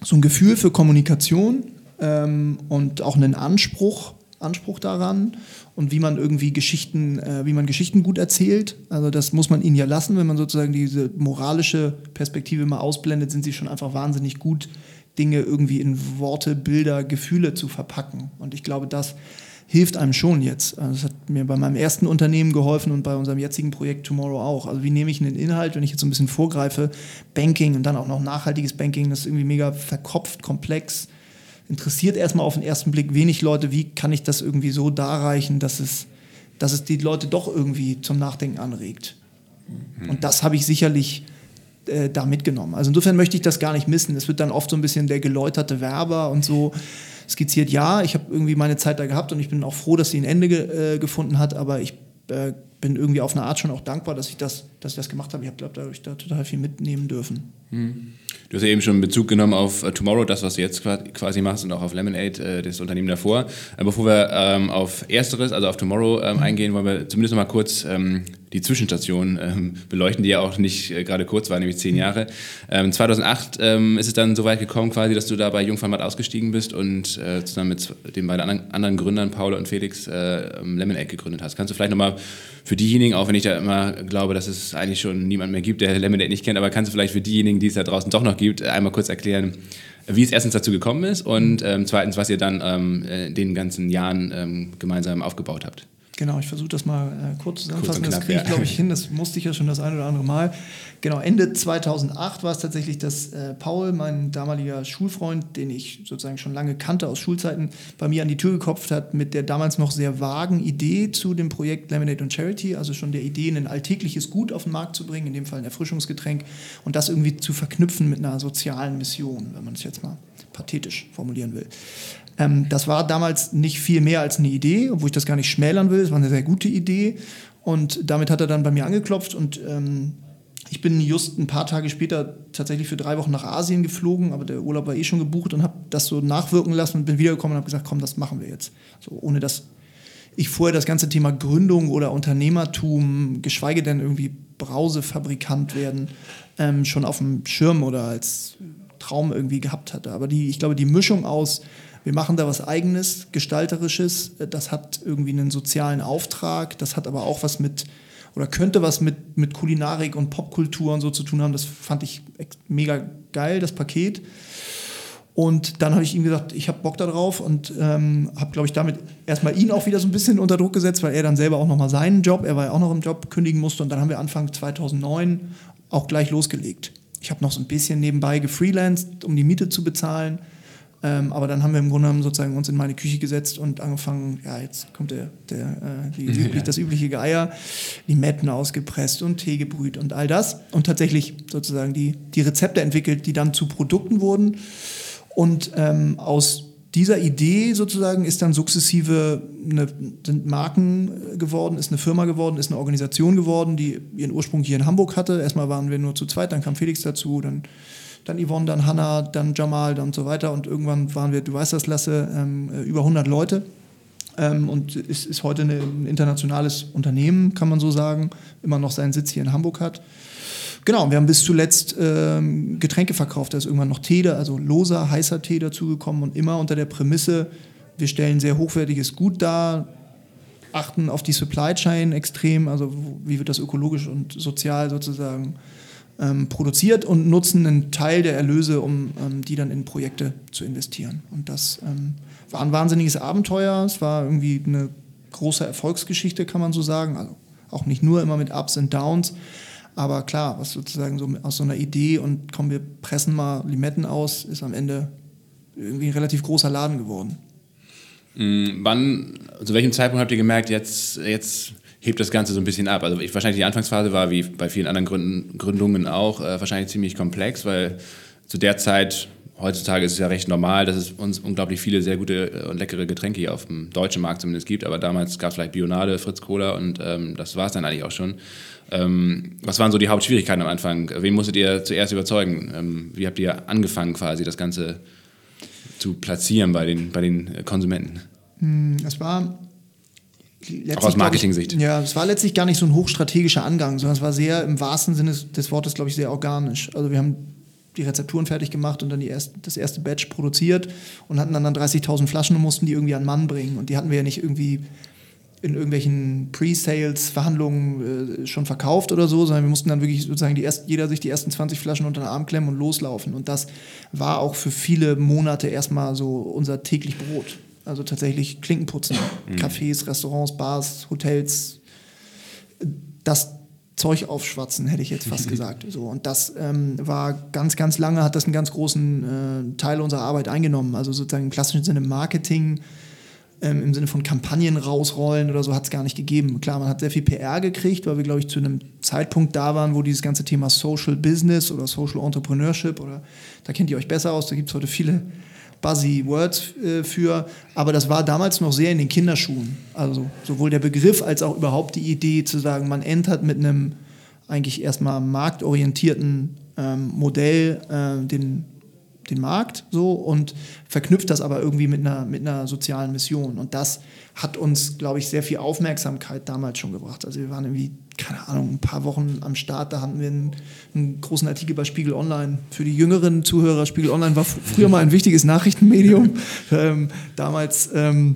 so ein Gefühl für Kommunikation ähm, und auch einen Anspruch, Anspruch daran und wie man irgendwie Geschichten, äh, wie man Geschichten gut erzählt. Also das muss man ihnen ja lassen, wenn man sozusagen diese moralische Perspektive mal ausblendet, sind sie schon einfach wahnsinnig gut, Dinge irgendwie in Worte, Bilder, Gefühle zu verpacken. Und ich glaube, das hilft einem schon jetzt. Also das hat mir bei meinem ersten Unternehmen geholfen und bei unserem jetzigen Projekt Tomorrow auch. Also wie nehme ich einen Inhalt, wenn ich jetzt so ein bisschen vorgreife, Banking und dann auch noch nachhaltiges Banking, das ist irgendwie mega verkopft, komplex, interessiert erstmal auf den ersten Blick wenig Leute, wie kann ich das irgendwie so darreichen, dass es, dass es die Leute doch irgendwie zum Nachdenken anregt. Mhm. Und das habe ich sicherlich äh, da mitgenommen. Also insofern möchte ich das gar nicht missen. Es wird dann oft so ein bisschen der geläuterte Werber und so skizziert, ja, ich habe irgendwie meine Zeit da gehabt und ich bin auch froh, dass sie ein Ende ge äh, gefunden hat, aber ich äh, bin irgendwie auf eine Art schon auch dankbar, dass ich das, dass ich das gemacht habe. Ich habe, glaube dadurch da total viel mitnehmen dürfen. Hm. Du hast ja eben schon Bezug genommen auf uh, Tomorrow, das, was du jetzt quasi machst, und auch auf Lemonade, äh, das Unternehmen davor. Äh, bevor wir ähm, auf Ersteres, also auf Tomorrow ähm, mhm. eingehen, wollen wir zumindest noch mal kurz ähm, die Zwischenstation ähm, beleuchten, die ja auch nicht äh, gerade kurz war, nämlich zehn mhm. Jahre. 2008 ähm, ähm, ist es dann so weit gekommen, quasi, dass du da bei Jungformat ausgestiegen bist und äh, zusammen mit den beiden anderen, anderen Gründern, Paul und Felix, äh, Lemonade gegründet hast. Kannst du vielleicht noch mal für diejenigen, auch wenn ich da immer glaube, dass es eigentlich schon niemand mehr gibt, der Lemonade nicht kennt, aber kannst du vielleicht für diejenigen, die es da draußen doch noch gibt, einmal kurz erklären, wie es erstens dazu gekommen ist und ähm, zweitens, was ihr dann ähm, in den ganzen Jahren ähm, gemeinsam aufgebaut habt. Genau, ich versuche das mal äh, kurz zusammenfassen. Kurz das kriege ich, glaube ich, (laughs) hin. Das musste ich ja schon das ein oder andere Mal. Genau, Ende 2008 war es tatsächlich, dass äh, Paul, mein damaliger Schulfreund, den ich sozusagen schon lange kannte aus Schulzeiten, bei mir an die Tür geklopft hat mit der damals noch sehr vagen Idee zu dem Projekt Lemonade und Charity, also schon der Idee, ein alltägliches Gut auf den Markt zu bringen, in dem Fall ein Erfrischungsgetränk, und das irgendwie zu verknüpfen mit einer sozialen Mission, wenn man es jetzt mal pathetisch formulieren will. Ähm, das war damals nicht viel mehr als eine Idee, obwohl ich das gar nicht schmälern will. Es war eine sehr gute Idee. Und damit hat er dann bei mir angeklopft und ähm, ich bin just ein paar Tage später tatsächlich für drei Wochen nach Asien geflogen, aber der Urlaub war eh schon gebucht und habe das so nachwirken lassen und bin wiedergekommen und habe gesagt, komm, das machen wir jetzt. So, ohne dass ich vorher das ganze Thema Gründung oder Unternehmertum, geschweige denn irgendwie Brausefabrikant werden, ähm, schon auf dem Schirm oder als Traum irgendwie gehabt hatte. Aber die, ich glaube, die Mischung aus wir machen da was Eigenes, Gestalterisches, das hat irgendwie einen sozialen Auftrag, das hat aber auch was mit, oder könnte was mit, mit Kulinarik und Popkultur und so zu tun haben. Das fand ich mega geil, das Paket. Und dann habe ich ihm gesagt, ich habe Bock darauf und ähm, habe, glaube ich, damit erstmal ihn auch wieder so ein bisschen unter Druck gesetzt, weil er dann selber auch nochmal seinen Job, er war ja auch noch im Job, kündigen musste. Und dann haben wir Anfang 2009 auch gleich losgelegt. Ich habe noch so ein bisschen nebenbei gefreelanced, um die Miete zu bezahlen ähm, aber dann haben wir im Grunde genommen sozusagen uns in meine Küche gesetzt und angefangen, ja, jetzt kommt der, der, äh, die, (laughs) üblich, das übliche Geier, Limetten ausgepresst und Tee gebrüht und all das. Und tatsächlich sozusagen die, die Rezepte entwickelt, die dann zu Produkten wurden. Und ähm, aus dieser Idee sozusagen ist dann sukzessive eine, sind Marken geworden, ist eine Firma geworden, ist eine Organisation geworden, die ihren Ursprung hier in Hamburg hatte. Erstmal waren wir nur zu zweit, dann kam Felix dazu, dann dann Yvonne, dann Hannah, dann Jamal und so weiter. Und irgendwann waren wir, du weißt das, Lasse, ähm, äh, über 100 Leute. Ähm, und ist, ist heute eine, ein internationales Unternehmen, kann man so sagen. Immer noch seinen Sitz hier in Hamburg hat. Genau, wir haben bis zuletzt ähm, Getränke verkauft. Da ist irgendwann noch Tee, also loser, heißer Tee dazugekommen und immer unter der Prämisse, wir stellen sehr hochwertiges Gut dar, achten auf die Supply Chain extrem, also wie wird das ökologisch und sozial sozusagen ähm, produziert und nutzen einen Teil der Erlöse, um ähm, die dann in Projekte zu investieren. Und das ähm, war ein wahnsinniges Abenteuer. Es war irgendwie eine große Erfolgsgeschichte, kann man so sagen. Also auch nicht nur immer mit Ups und Downs. Aber klar, was sozusagen so aus so einer Idee und kommen wir pressen mal Limetten aus, ist am Ende irgendwie ein relativ großer Laden geworden. Mhm, wann, zu welchem Zeitpunkt habt ihr gemerkt, jetzt, jetzt hebt das Ganze so ein bisschen ab. Also ich, wahrscheinlich die Anfangsphase war wie bei vielen anderen Gründen, Gründungen auch äh, wahrscheinlich ziemlich komplex, weil zu der Zeit, heutzutage ist es ja recht normal, dass es uns unglaublich viele sehr gute äh, und leckere Getränke hier auf dem deutschen Markt zumindest gibt, aber damals gab es vielleicht Bionade, Fritz Cola und ähm, das war es dann eigentlich auch schon. Ähm, was waren so die Hauptschwierigkeiten am Anfang? Wen musstet ihr zuerst überzeugen? Ähm, wie habt ihr angefangen quasi das Ganze zu platzieren bei den, bei den Konsumenten? Hm, es war Auch aus Marketing-Sicht. Ja, es war letztlich gar nicht so ein hochstrategischer Angang, sondern es war sehr im wahrsten Sinne des Wortes, glaube ich, sehr organisch. Also wir haben die Rezepturen fertig gemacht und dann erst, das erste Batch produziert und hatten dann, dann 30.000 Flaschen und mussten die irgendwie an Mann bringen. Und die hatten wir ja nicht irgendwie in irgendwelchen Pre-Sales-Verhandlungen äh, schon verkauft oder so, sondern wir mussten dann wirklich sozusagen die erst, jeder sich die ersten 20 Flaschen unter den Arm klemmen und loslaufen. Und das war auch für viele Monate erstmal so unser täglich Brot. Also tatsächlich Klinkenputzen, mhm. Cafés, Restaurants, Bars, Hotels, das Zeug aufschwatzen, hätte ich jetzt fast (laughs) gesagt. So, und das ähm, war ganz, ganz lange, hat das einen ganz großen äh, Teil unserer Arbeit eingenommen. Also sozusagen im klassischen Sinne Marketing, ähm, im Sinne von Kampagnen rausrollen oder so hat es gar nicht gegeben. Klar, man hat sehr viel PR gekriegt, weil wir, glaube ich, zu einem Zeitpunkt da waren, wo dieses ganze Thema Social Business oder Social Entrepreneurship oder da kennt ihr euch besser aus, da gibt es heute viele buzzy Words äh, für, aber das war damals noch sehr in den Kinderschuhen. Also sowohl der Begriff als auch überhaupt die Idee zu sagen, man entert mit einem eigentlich erstmal marktorientierten ähm, Modell äh, den den Markt so und verknüpft das aber irgendwie mit einer, mit einer sozialen Mission. Und das hat uns, glaube ich, sehr viel Aufmerksamkeit damals schon gebracht. Also wir waren irgendwie, keine Ahnung, ein paar Wochen am Start, da hatten wir einen, einen großen Artikel bei Spiegel Online. Für die jüngeren Zuhörer, Spiegel Online war früher mal ein wichtiges Nachrichtenmedium. (laughs) ähm, damals ähm,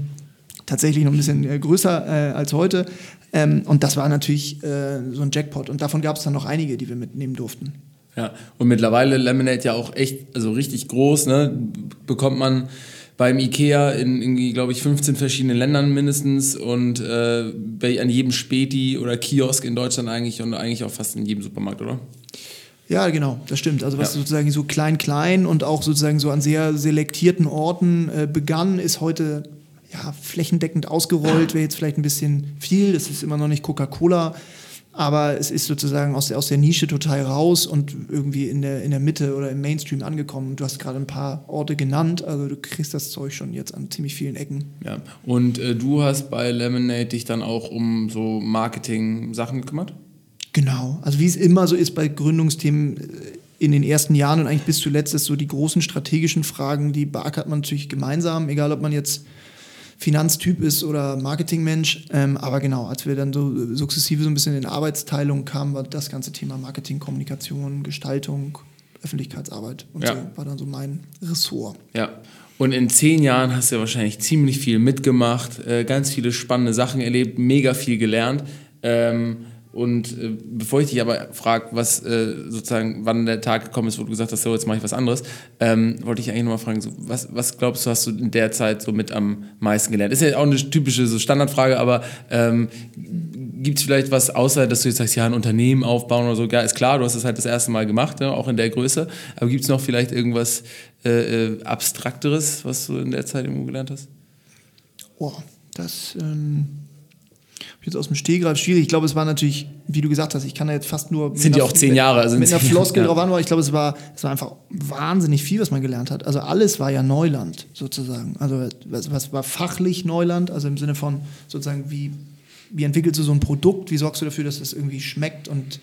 tatsächlich noch ein bisschen äh, größer äh, als heute. Ähm, und das war natürlich äh, so ein Jackpot. Und davon gab es dann noch einige, die wir mitnehmen durften. Ja, und mittlerweile Lemonade ja auch echt, also richtig groß, ne? Bekommt man beim Ikea in irgendwie, glaube ich, 15 verschiedenen Ländern mindestens und äh, bei, an jedem Späti oder Kiosk in Deutschland eigentlich und eigentlich auch fast in jedem Supermarkt, oder? Ja, genau, das stimmt. Also was ja. sozusagen so klein-klein und auch sozusagen so an sehr selektierten Orten äh, begann, ist heute ja, flächendeckend ausgerollt, (clears throat) wäre jetzt vielleicht ein bisschen viel. Das ist immer noch nicht Coca-Cola aber es ist sozusagen aus der, aus der Nische total raus und irgendwie in der, in der Mitte oder im Mainstream angekommen. Du hast gerade ein paar Orte genannt, also du kriegst das Zeug schon jetzt an ziemlich vielen Ecken. Ja, und äh, du hast bei Lemonade dich dann auch um so Marketing-Sachen gekümmert? Genau, also wie es immer so ist bei Gründungsthemen äh, in den ersten Jahren und eigentlich bis zuletzt ist so die großen strategischen Fragen, die beackert man natürlich gemeinsam, egal ob man jetzt Finanztyp ist oder Marketingmensch. Ähm, aber genau, als wir dann so sukzessive so ein bisschen in Arbeitsteilung kamen, war das ganze Thema Marketing, Kommunikation, Gestaltung, Öffentlichkeitsarbeit und ja. so war dann so mein Ressort. Ja. Und in zehn Jahren hast du ja wahrscheinlich ziemlich viel mitgemacht, äh, ganz viele spannende Sachen erlebt, mega viel gelernt. Ähm, und äh, bevor ich dich aber frage, was äh, sozusagen, wann der Tag gekommen ist, wo du gesagt hast, so jetzt mache ich was anderes, ähm, wollte ich eigentlich nochmal fragen, so, was, was glaubst du, hast du in der Zeit so mit am meisten gelernt? Ist ja auch eine typische so Standardfrage, aber ähm, gibt es vielleicht was, außer dass du jetzt sagst, ja, ein Unternehmen aufbauen oder so? Ja, ist klar, du hast es halt das erste Mal gemacht, ja, auch in der Größe. Aber gibt es noch vielleicht irgendwas äh, äh, Abstrakteres, was du in der Zeit irgendwo gelernt hast? Boah, das. Ähm jetzt aus dem Stehgreif schwierig. Ich glaube, es war natürlich, wie du gesagt hast, ich kann da jetzt fast nur. Sind ja auch zehn Jahre. Also mit einer Floskel (laughs) ja. drauf an, aber ich glaube, es war, es war einfach wahnsinnig viel, was man gelernt hat. Also alles war ja Neuland sozusagen. Also was, was war fachlich Neuland, also im Sinne von sozusagen, wie, wie entwickelst du so ein Produkt, wie sorgst du dafür, dass es irgendwie schmeckt und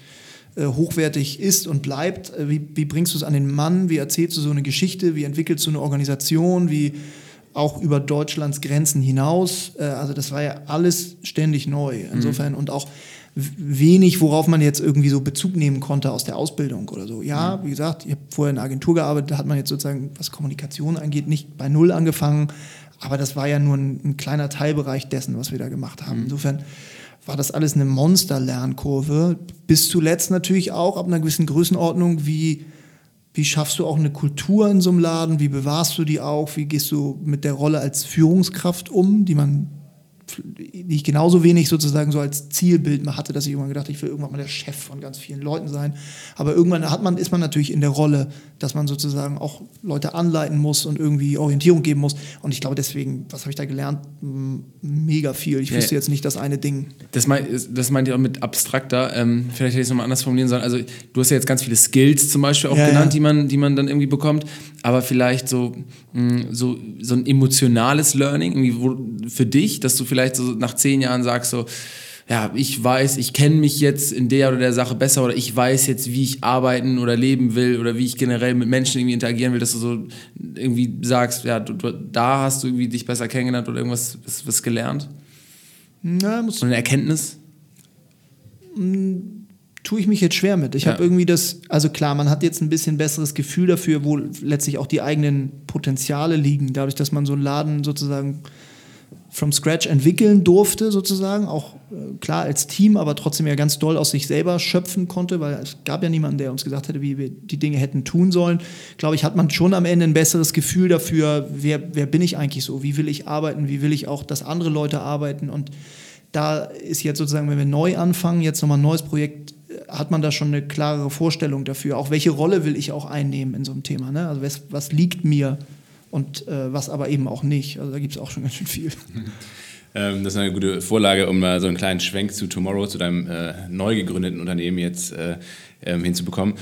äh, hochwertig ist und bleibt, äh, wie, wie bringst du es an den Mann, wie erzählst du so eine Geschichte, wie entwickelst du eine Organisation, wie auch über Deutschlands Grenzen hinaus. Äh, also das war ja alles ständig neu. Insofern mhm. und auch wenig, worauf man jetzt irgendwie so Bezug nehmen konnte aus der Ausbildung oder so. Ja, mhm. wie gesagt, ich habe vorher in einer Agentur gearbeitet, da hat man jetzt sozusagen, was Kommunikation angeht, nicht bei Null angefangen, aber das war ja nur ein, ein kleiner Teilbereich dessen, was wir da gemacht haben. Mhm. Insofern war das alles eine Monster-Lernkurve. Bis zuletzt natürlich auch ab einer gewissen Größenordnung, wie wie schaffst du auch eine Kultur in so einem Laden? Wie bewahrst du die auch? Wie gehst du mit der Rolle als Führungskraft um, die man die ich genauso wenig sozusagen so als Zielbild mal hatte, dass ich irgendwann gedacht, ich will irgendwann mal der Chef von ganz vielen Leuten sein. Aber irgendwann hat man, ist man natürlich in der Rolle, dass man sozusagen auch Leute anleiten muss und irgendwie Orientierung geben muss. Und ich glaube deswegen, was habe ich da gelernt? Mega viel. Ich wüsste ja, jetzt nicht das eine Ding. Das, mein, das meint ihr auch mit abstrakter. Ähm, vielleicht hätte ich es nochmal anders formulieren sollen. Also du hast ja jetzt ganz viele Skills zum Beispiel auch ja, genannt, ja. Die, man, die man dann irgendwie bekommt. Aber vielleicht so, mh, so, so ein emotionales Learning irgendwie wo, für dich, dass du vielleicht so nach zehn Jahren sagst so, ja, ich weiß, ich kenne mich jetzt in der oder der Sache besser oder ich weiß jetzt, wie ich arbeiten oder leben will oder wie ich generell mit Menschen irgendwie interagieren will, dass du so irgendwie sagst, ja, du, du, da hast du irgendwie dich besser kennengelernt oder irgendwas was, was gelernt? Na, muss, Und eine Erkenntnis? Tue ich mich jetzt schwer mit. Ich Ja. habe irgendwie das, also klar, man hat jetzt ein bisschen besseres Gefühl dafür, wo letztlich auch die eigenen Potenziale liegen, dadurch, dass man so einen Laden sozusagen from scratch entwickeln durfte, sozusagen, auch äh, klar als Team, aber trotzdem ja ganz doll aus sich selber schöpfen konnte, weil es gab ja niemanden, der uns gesagt hätte, wie wir die Dinge hätten tun sollen. Glaube ich, hat man schon am Ende ein besseres Gefühl dafür, wer, wer bin ich eigentlich so, wie will ich arbeiten, wie will ich auch, dass andere Leute arbeiten und da ist jetzt sozusagen, wenn wir neu anfangen, jetzt nochmal ein neues Projekt, hat man da schon eine klarere Vorstellung dafür. Auch welche Rolle will ich auch einnehmen in so einem Thema. Ne? Also was, was liegt mir und äh, was aber eben auch nicht. Also da gibt es auch schon ganz schön viel. (laughs) Ähm, das ist eine gute Vorlage, um mal so einen kleinen Schwenk zu Tomorrow, zu deinem äh, neu gegründeten Unternehmen jetzt äh, ähm, hinzubekommen.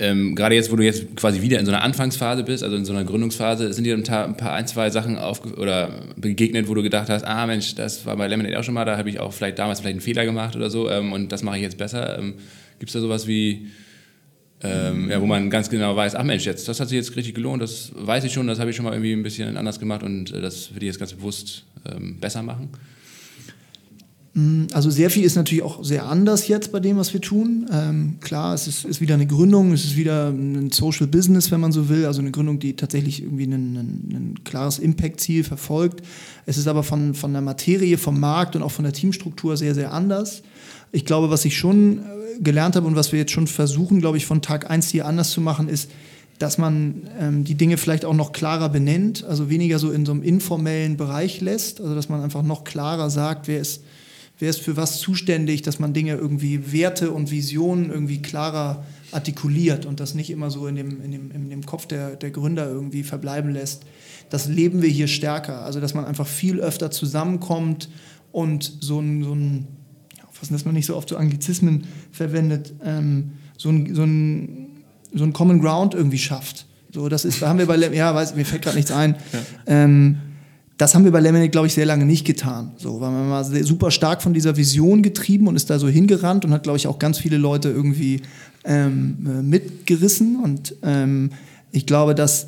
Ähm, Gerade jetzt, wo du jetzt quasi wieder in so einer Anfangsphase bist, also in so einer Gründungsphase, sind dir ein paar, ein, zwei Sachen aufge oder begegnet, wo du gedacht hast, ah Mensch, das war bei Lemonade auch schon mal, da habe ich auch vielleicht damals vielleicht einen Fehler gemacht oder so ähm, und das mache ich jetzt besser. Ähm, Gibt es da sowas wie, ähm, ja, wo man ganz genau weiß, ach Mensch, jetzt, das hat sich jetzt richtig gelohnt, das weiß ich schon, das habe ich schon mal irgendwie ein bisschen anders gemacht und äh, das will ich jetzt ganz bewusst ähm, besser machen? Also sehr viel ist natürlich auch sehr anders jetzt bei dem, was wir tun. Ähm, klar, es ist, ist wieder eine Gründung, es ist wieder ein Social Business, wenn man so will, also eine Gründung, die tatsächlich irgendwie ein klares Impact-Ziel verfolgt. Es ist aber von, von der Materie, vom Markt und auch von der Teamstruktur sehr, sehr anders. Ich glaube, was ich schon äh, gelernt habe und was wir jetzt schon versuchen, glaube ich, von Tag 1 hier anders zu machen, ist, dass man ähm, die Dinge vielleicht auch noch klarer benennt, also weniger so in so einem informellen Bereich lässt, also dass man einfach noch klarer sagt, wer ist wer ist für was zuständig, dass man Dinge irgendwie Werte und Visionen irgendwie klarer artikuliert und das nicht immer so in dem, in dem, in dem Kopf der, der Gründer irgendwie verbleiben lässt. Das leben wir hier stärker. Also dass man einfach viel öfter zusammenkommt und so ein, so ein ja, was dass man nicht so oft so Anglizismen verwendet, ähm, so ein, so ein, so ein Common Ground irgendwie schafft. So, das ist, da haben wir bei, ja, weiß, mir fällt gerade nichts ein. Ähm, das haben wir bei Lemonade, glaube ich, sehr lange nicht getan. So, weil man war sehr, super stark von dieser Vision getrieben und ist da so hingerannt und hat, glaube ich, auch ganz viele Leute irgendwie ähm, äh, mitgerissen. Und ähm, ich glaube, dass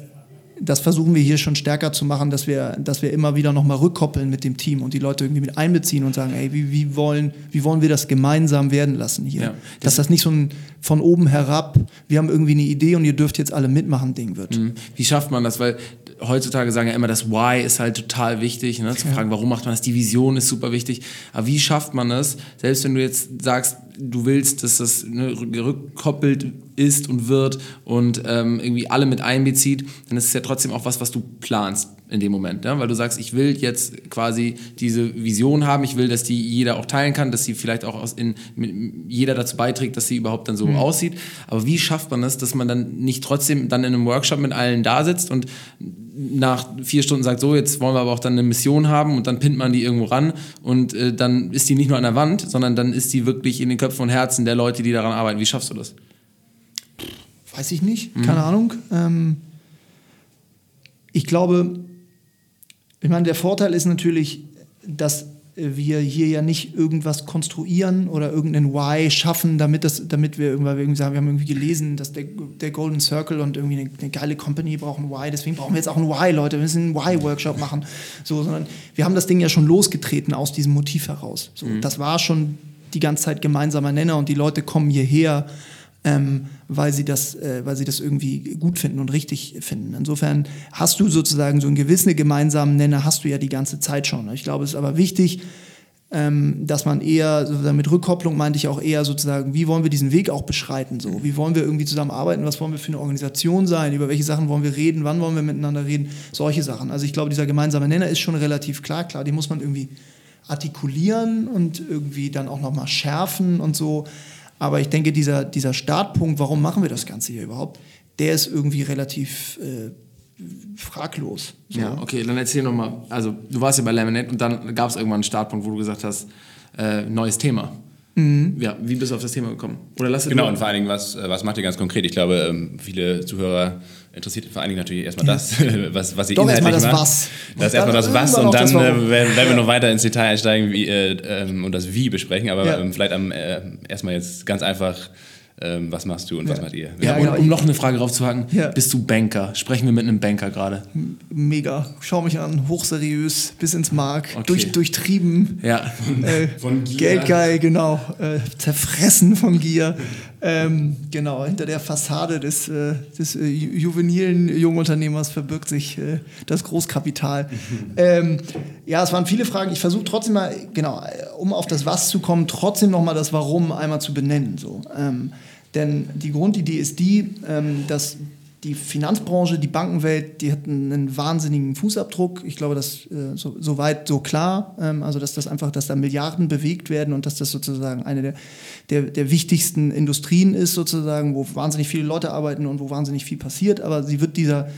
das versuchen wir hier schon stärker zu machen, dass wir, dass wir immer wieder nochmal rückkoppeln mit dem Team und die Leute irgendwie mit einbeziehen und sagen, ey, wie, wie, wollen, wie wollen wir das gemeinsam werden lassen hier? Ja. dass das nicht so ein von oben herab, wir haben irgendwie eine Idee und ihr dürft jetzt alle mitmachen Ding wird. Mhm. Wie schafft man das? Weil heutzutage sagen ja immer, das Why ist halt total wichtig. Ne? Zu fragen, warum macht man das? Die Vision ist super wichtig. Aber wie schafft man das? Selbst wenn du jetzt sagst, du willst, dass das ne, rückkoppelt ist und wird und ähm, irgendwie alle mit einbezieht, dann ist es ja trotzdem auch was, was du planst in dem Moment. Ne? Weil du sagst, ich will jetzt quasi diese Vision haben, ich will, dass die jeder auch teilen kann, dass sie vielleicht auch aus in, mit, jeder dazu beiträgt, dass sie überhaupt dann so aussieht. Aber wie schafft man das, dass man dann nicht trotzdem dann in einem Workshop mit allen da sitzt und nach vier Stunden sagt, so, jetzt wollen wir aber auch dann eine Mission haben und dann pinnt man die irgendwo ran und äh, dann ist die nicht nur an der Wand, sondern dann ist die wirklich in den Köpfen und Herzen der Leute, die daran arbeiten. Wie schaffst du das? Weiß ich nicht, keine Ahnung. Ähm, ich glaube, ich meine, der Vorteil ist natürlich, dass wir hier ja nicht irgendwas konstruieren oder irgendeinen Why schaffen, damit, das, damit wir irgendwann irgendwie sagen, wir haben irgendwie gelesen, dass der, der Golden Circle und irgendwie eine, eine geile Company brauchen Why, deswegen brauchen wir jetzt auch ein Why, Leute, wir müssen einen Why-Workshop machen. So, sondern wir haben das Ding ja schon losgetreten aus diesem Motiv heraus. So, Das war schon die ganze Zeit gemeinsamer Nenner und die Leute kommen hierher, ähm, weil, sie das, äh, weil sie das irgendwie gut finden und richtig finden. Insofern hast du sozusagen so einen gewissen gemeinsamen Nenner, hast du ja die ganze Zeit schon. Ich glaube, es ist aber wichtig, ähm, dass man eher, mit Rückkopplung meinte ich auch eher sozusagen, wie wollen wir diesen Weg auch beschreiten? So? Wie wollen wir irgendwie zusammenarbeiten? Was wollen wir für eine Organisation sein? Über welche Sachen wollen wir reden? Wann wollen wir miteinander reden? Solche Sachen. Also ich glaube, dieser gemeinsame Nenner ist schon relativ klar. Klar, den muss man irgendwie artikulieren und irgendwie dann auch nochmal schärfen und so. Aber ich denke, dieser, dieser Startpunkt, warum machen wir das Ganze hier überhaupt, der ist irgendwie relativ äh, fraglos. So. Ja, okay, dann erzähl nochmal. Also, du warst ja bei Lemonade und dann gab es irgendwann einen Startpunkt, wo du gesagt hast, äh, neues Thema. Ja, wie bist du auf das Thema gekommen? Oder lass es Genau, und vor allen Dingen, was, äh, was macht ihr ganz konkret? Ich glaube, ähm, viele Zuhörer interessiert vor allen Dingen natürlich erstmal das, (laughs) was, was ihr Doch, inhaltlich erstmal das macht. Was. Das Und erstmal das Was und dann äh, werden, wir noch weiter ins Detail einsteigen wie, äh, ähm, und das Wie besprechen, aber Ja. ähm, vielleicht am, äh, erstmal jetzt ganz einfach ähm, was machst du und was macht ihr? Ja, Ja, und genau. um noch eine Frage raufzuhaken, Ja. bist du Banker? Sprechen wir mit einem Banker gerade? Mega. Schau mich an, hochseriös, bis ins Mark, Okay. durch, durchtrieben. Ja. Äh, Von Gier. Geldgeil, genau. Äh, zerfressen von Gier. Ähm, genau, hinter der Fassade des, äh, des äh, ju- juvenilen Jungunternehmers verbirgt sich äh, das Großkapital. (laughs) ähm, ja, es waren viele Fragen. Ich versuche trotzdem mal, genau, um auf das Was zu kommen, trotzdem nochmal das Warum einmal zu benennen. So. Ähm, denn die Grundidee ist die, ähm, dass die Finanzbranche, die Bankenwelt, die hatten einen wahnsinnigen Fußabdruck. Ich glaube, das äh, so, so weit so klar. Ähm, also dass das einfach, dass da Milliarden bewegt werden und dass das sozusagen eine der, der, der wichtigsten Industrien ist, sozusagen, wo wahnsinnig viele Leute arbeiten und wo wahnsinnig viel passiert. Aber sie wird dieser,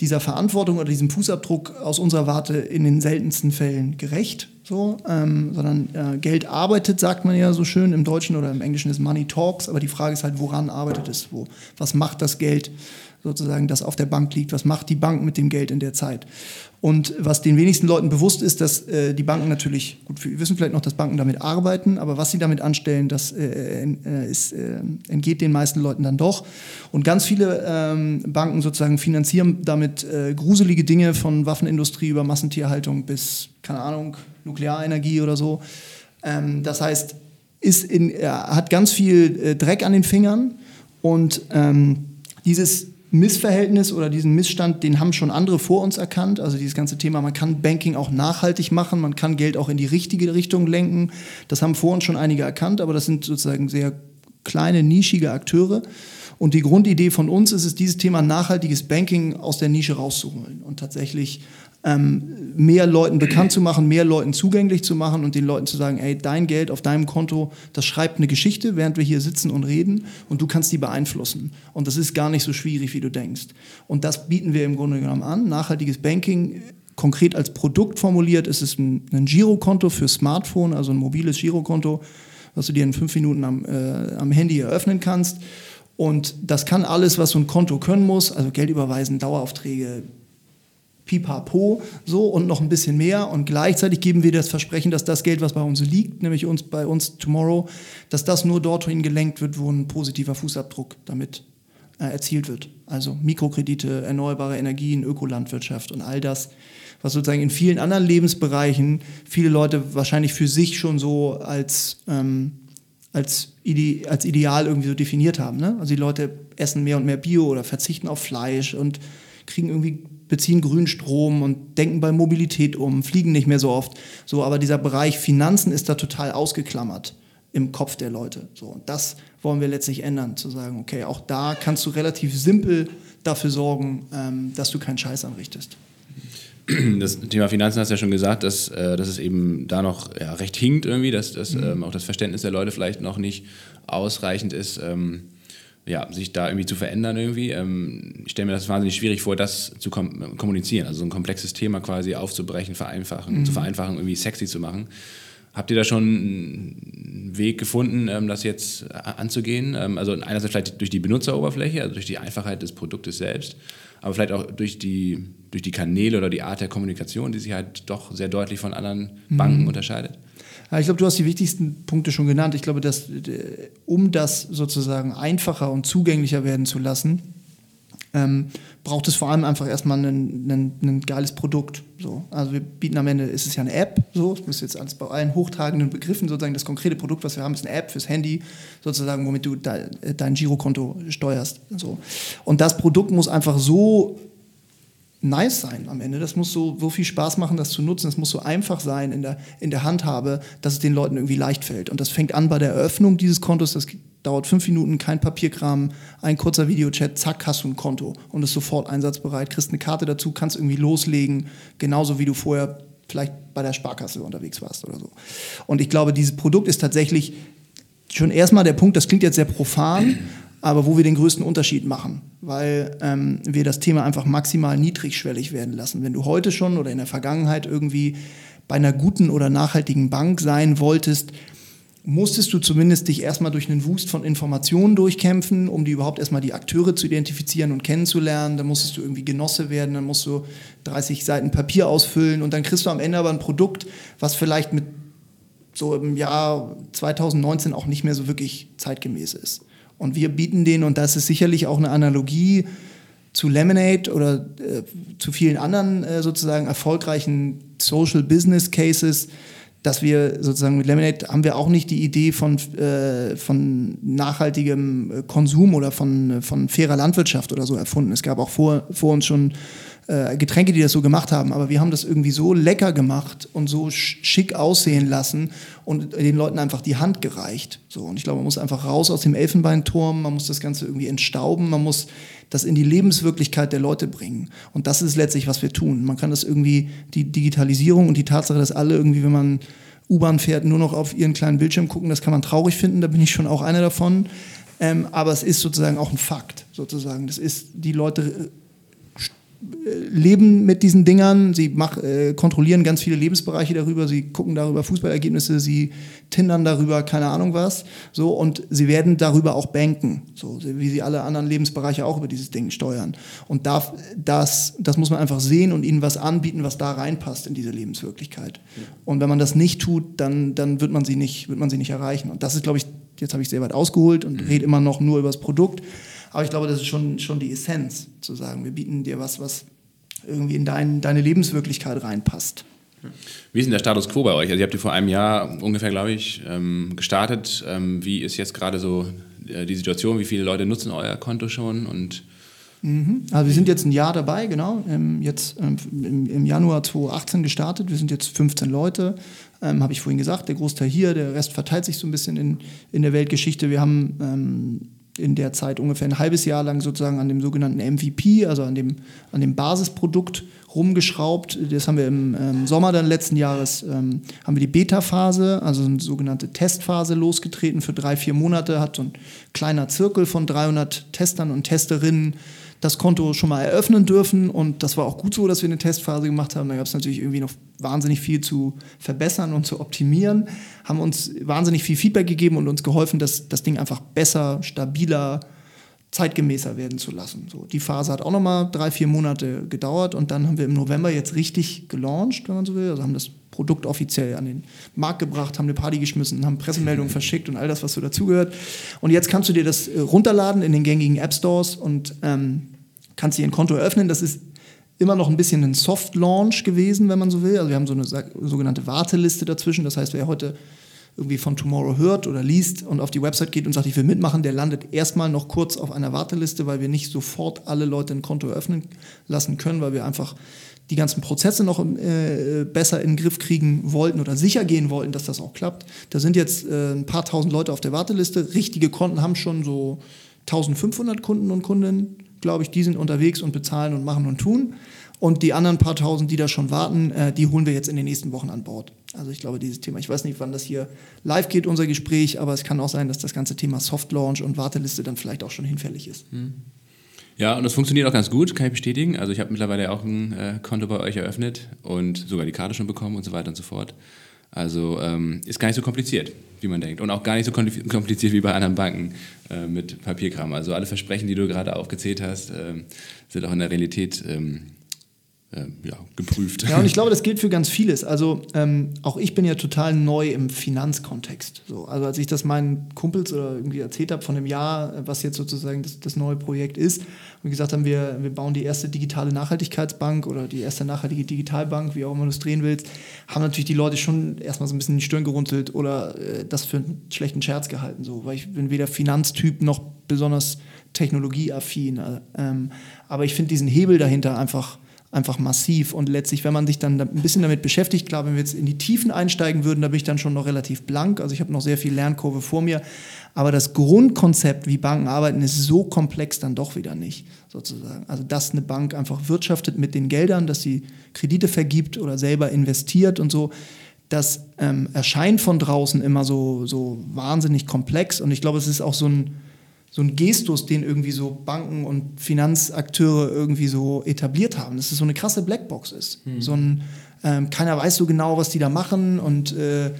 dieser Verantwortung oder diesem Fußabdruck aus unserer Warte in den seltensten Fällen gerecht. So, ähm, sondern äh, Geld arbeitet, sagt man ja so schön im Deutschen oder im Englischen ist Money Talks, aber die Frage ist halt, woran arbeitet es? Wo, was macht das Geld sozusagen, das auf der Bank liegt? Was macht die Bank mit dem Geld in der Zeit? Und was den wenigsten Leuten bewusst ist, dass äh, die Banken natürlich, gut, wir wissen vielleicht noch, dass Banken damit arbeiten, aber was sie damit anstellen, das äh, äh, ist, äh, entgeht den meisten Leuten dann doch. Und ganz viele ähm, Banken sozusagen finanzieren damit äh, gruselige Dinge von Waffenindustrie über Massentierhaltung bis, keine Ahnung, Nuklearenergie oder so. Ähm, das heißt, ist in, er hat ganz viel äh, Dreck an den Fingern und ähm, dieses Missverhältnis oder diesen Missstand, den haben schon andere vor uns erkannt. Also dieses ganze Thema, man kann Banking auch nachhaltig machen, man kann Geld auch in die richtige Richtung lenken. Das haben vor uns schon einige erkannt, aber das sind sozusagen sehr kleine, nischige Akteure. Und die Grundidee von uns ist es, dieses Thema nachhaltiges Banking aus der Nische rauszuholen und tatsächlich ähm, mehr Leuten bekannt zu machen, mehr Leuten zugänglich zu machen und den Leuten zu sagen, ey, dein Geld auf deinem Konto, das schreibt eine Geschichte, während wir hier sitzen und reden und du kannst die beeinflussen. Und das ist gar nicht so schwierig, wie du denkst. Und das bieten wir im Grunde genommen an. Nachhaltiges Banking, konkret als Produkt formuliert, ist es ein, ein Girokonto für Smartphone, also ein mobiles Girokonto, was du dir in fünf Minuten am, äh, am Handy eröffnen kannst. Und das kann alles, was so ein Konto können muss, also Geld überweisen, Daueraufträge, pipapo, so und noch ein bisschen mehr. Und gleichzeitig geben wir das Versprechen, dass das Geld, was bei uns liegt, nämlich uns bei uns Tomorrow, dass das nur dorthin gelenkt wird, wo ein positiver Fußabdruck damit äh, erzielt wird. Also Mikrokredite, erneuerbare Energien, Ökolandwirtschaft und all das, was sozusagen in vielen anderen Lebensbereichen viele Leute wahrscheinlich für sich schon so als ähm, als, ide als Ideal irgendwie so definiert haben. Ne? Also die Leute essen mehr und mehr Bio oder verzichten auf Fleisch und kriegen irgendwie beziehen grünen Strom und denken bei Mobilität um, fliegen nicht mehr so oft. So, aber dieser Bereich Finanzen ist da total ausgeklammert im Kopf der Leute. So, und das wollen wir letztlich ändern, zu sagen, okay, auch da kannst du relativ simpel dafür sorgen, ähm, dass du keinen Scheiß anrichtest. Das Thema Finanzen hast du ja schon gesagt, dass, äh, dass es eben da noch ja, recht hinkt irgendwie, dass, dass ähm, auch das Verständnis der Leute vielleicht noch nicht ausreichend ist, ähm, ja, sich da irgendwie zu verändern irgendwie. Ähm, ich stelle mir das wahnsinnig schwierig vor, das zu kom kommunizieren, also so ein komplexes Thema quasi aufzubrechen, vereinfachen, zu vereinfachen, irgendwie sexy zu machen. Habt ihr da schon einen Weg gefunden, ähm, das jetzt äh, anzugehen? Ähm, also einerseits vielleicht durch die Benutzeroberfläche, also durch die Einfachheit des Produktes selbst, aber vielleicht auch durch die, durch die Kanäle oder die Art der Kommunikation, die sich halt doch sehr deutlich von anderen Banken unterscheidet? Ich glaube, du hast die wichtigsten Punkte schon genannt. Ich glaube, dass äh, um das sozusagen einfacher und zugänglicher werden zu lassen, ähm, braucht es vor allem einfach erstmal ein, geiles Produkt. So. Also wir bieten am Ende, ist es ja eine App, so, das ist jetzt alles bei allen hochtragenden Begriffen sozusagen, das konkrete Produkt, was wir haben, ist eine App fürs Handy, sozusagen, womit du de, dein Girokonto steuerst. So. Und das Produkt muss einfach so nice sein am Ende. Das muss so, so viel Spaß machen, das zu nutzen. Es muss so einfach sein in der, in der Handhabe, dass es den Leuten irgendwie leicht fällt. Und das fängt an bei der Eröffnung dieses Kontos. Das dauert fünf Minuten, kein Papierkram, ein kurzer Videochat, zack, hast du ein Konto und ist sofort einsatzbereit. Kriegst eine Karte dazu, kannst irgendwie loslegen, genauso wie du vorher vielleicht bei der Sparkasse unterwegs warst oder so. Und ich glaube, dieses Produkt ist tatsächlich schon erstmal der Punkt, das klingt jetzt sehr profan, aber wo wir den größten Unterschied machen, weil ähm, wir das Thema einfach maximal niedrigschwellig werden lassen. Wenn du heute schon oder in der Vergangenheit irgendwie bei einer guten oder nachhaltigen Bank sein wolltest, musstest du zumindest dich erstmal durch einen Wust von Informationen durchkämpfen, um die überhaupt erstmal die Akteure zu identifizieren und kennenzulernen. Dann musstest du irgendwie Genosse werden, dann musst du 30 Seiten Papier ausfüllen und dann kriegst du am Ende aber ein Produkt, was vielleicht mit so im Jahr 2019 auch nicht mehr so wirklich zeitgemäß ist. Und wir bieten denen, und das ist sicherlich auch eine Analogie zu Lemonade oder äh, zu vielen anderen äh, sozusagen erfolgreichen Social Business Cases, dass wir sozusagen mit Lemonade haben wir auch nicht die Idee von, äh, von nachhaltigem äh, Konsum oder von, von fairer Landwirtschaft oder so erfunden. Es gab auch vor, vor uns schon äh, Getränke, die das so gemacht haben, aber wir haben das irgendwie so lecker gemacht und so schick aussehen lassen und den Leuten einfach die Hand gereicht. So, und ich glaube, man muss einfach raus aus dem Elfenbeinturm, man muss das Ganze irgendwie entstauben, man muss das in die Lebenswirklichkeit der Leute bringen. Und das ist letztlich, was wir tun. Man kann das irgendwie, die Digitalisierung und die Tatsache, dass alle irgendwie, wenn man U-Bahn fährt, nur noch auf ihren kleinen Bildschirm gucken, das kann man traurig finden, da bin ich schon auch einer davon. Ähm, aber es ist sozusagen auch ein Fakt, sozusagen. Das ist, die Leute leben mit diesen Dingern, sie mach, äh, kontrollieren ganz viele Lebensbereiche darüber, sie gucken darüber Fußballergebnisse, sie tindern darüber, keine Ahnung was, so und sie werden darüber auch banken, so wie sie alle anderen Lebensbereiche auch über dieses Ding steuern. Und da, das, das muss man einfach sehen und ihnen was anbieten, was da reinpasst in diese Lebenswirklichkeit. Ja. Und wenn man das nicht tut, dann, dann wird man sie nicht, wird man sie nicht erreichen. Und das ist, glaube ich, jetzt habe ich sehr weit ausgeholt und mhm. rede immer noch nur über das Produkt. Aber ich glaube, das ist schon, schon die Essenz, zu sagen, wir bieten dir was, was irgendwie in dein, deine Lebenswirklichkeit reinpasst. Wie ist denn der Status quo bei euch? Also ihr habt ihr vor einem Jahr ungefähr, glaube ich, ähm, gestartet. Ähm, wie ist jetzt gerade so äh, die Situation? Wie viele Leute nutzen euer Konto schon? Und mhm. also wir sind jetzt ein Jahr dabei, genau. Ähm, jetzt im, Januar 2018 gestartet. Wir sind jetzt 15 Leute, ähm, habe ich vorhin gesagt. Der Großteil hier, der Rest verteilt sich so ein bisschen in, in der Weltgeschichte. Wir haben ähm, in der Zeit ungefähr ein halbes Jahr lang sozusagen an dem sogenannten MVP, also an dem, an dem Basisprodukt rumgeschraubt. Das haben wir im ähm, Sommer dann letzten Jahres, ähm, haben wir die Beta-Phase, also eine sogenannte Testphase losgetreten für drei, vier Monate, hat so ein kleiner Zirkel von 300 Testern und Testerinnen das Konto schon mal eröffnen dürfen. Und das war auch gut so, dass wir eine Testphase gemacht haben. Da gab es natürlich irgendwie noch wahnsinnig viel zu verbessern und zu optimieren. Haben uns wahnsinnig viel Feedback gegeben und uns geholfen, das, das Ding einfach besser, stabiler, zeitgemäßer werden zu lassen. So, die Phase hat auch noch mal drei, vier Monate gedauert und dann haben wir im November jetzt richtig gelauncht, wenn man so will. Also haben das Produkt offiziell an den Markt gebracht, haben eine Party geschmissen, haben Pressemeldungen (laughs) verschickt und all das, was so dazugehört. Und jetzt kannst du dir das runterladen in den gängigen App Stores und ähm, kannst dir ein Konto eröffnen. Das ist immer noch ein bisschen ein Soft-Launch gewesen, wenn man so will. Also wir haben so eine sogenannte Warteliste dazwischen. Das heißt, wer heute irgendwie von Tomorrow hört oder liest und auf die Website geht und sagt, ich will mitmachen, der landet erstmal noch kurz auf einer Warteliste, weil wir nicht sofort alle Leute ein Konto eröffnen lassen können, weil wir einfach die ganzen Prozesse noch äh, besser in den Griff kriegen wollten oder sicher gehen wollten, dass das auch klappt. Da sind jetzt äh, ein paar tausend Leute auf der Warteliste. Richtige Konten haben schon so 1500 Kunden und Kundinnen glaube ich, die sind unterwegs und bezahlen und machen und tun. Und die anderen paar tausend, die da schon warten, äh, die holen wir jetzt in den nächsten Wochen an Bord. Also ich glaube, dieses Thema, ich weiß nicht, wann das hier live geht, unser Gespräch, aber es kann auch sein, dass das ganze Thema Soft Launch und Warteliste dann vielleicht auch schon hinfällig ist. Hm. Ja, und das funktioniert auch ganz gut, kann ich bestätigen. Also ich habe mittlerweile auch ein äh, Konto bei euch eröffnet und sogar die Karte schon bekommen und so weiter und so fort. Also ähm, ist gar nicht so kompliziert, wie man denkt. Und auch gar nicht so kompliziert wie bei anderen Banken äh, mit Papierkram. Also alle Versprechen, die du gerade aufgezählt hast, äh, sind auch in der Realität ähm, äh, ja, geprüft. Ja, und ich (laughs) glaube, das gilt für ganz vieles. Also ähm, auch ich bin ja total neu im Finanzkontext. So, also als ich das meinen Kumpels oder irgendwie erzählt habe von dem Jahr, was jetzt sozusagen das, das neue Projekt ist, und gesagt haben, wir, wir bauen die erste digitale Nachhaltigkeitsbank oder die erste nachhaltige Digitalbank, wie auch immer du es drehen willst, haben natürlich die Leute schon erstmal so ein bisschen die Stirn gerunzelt oder äh, das für einen schlechten Scherz gehalten. So, weil ich bin weder Finanztyp noch besonders technologieaffin. Äh, ähm, aber ich finde diesen Hebel dahinter einfach einfach massiv. Und letztlich, wenn man sich dann ein bisschen damit beschäftigt, klar, wenn wir jetzt in die Tiefen einsteigen würden, da bin ich dann schon noch relativ blank. Also ich habe noch sehr viel Lernkurve vor mir. Aber das Grundkonzept, wie Banken arbeiten, ist so komplex dann doch wieder nicht, sozusagen. Also dass eine Bank einfach wirtschaftet mit den Geldern, dass sie Kredite vergibt oder selber investiert und so. Das ähm, erscheint von draußen immer so, so wahnsinnig komplex. Und ich glaube, es ist auch so ein, so ein Gestus, den irgendwie so Banken und Finanzakteure irgendwie so etabliert haben, dass es so eine krasse Blackbox ist. Mhm. So ein, ähm, keiner weiß so genau, was die da machen und äh,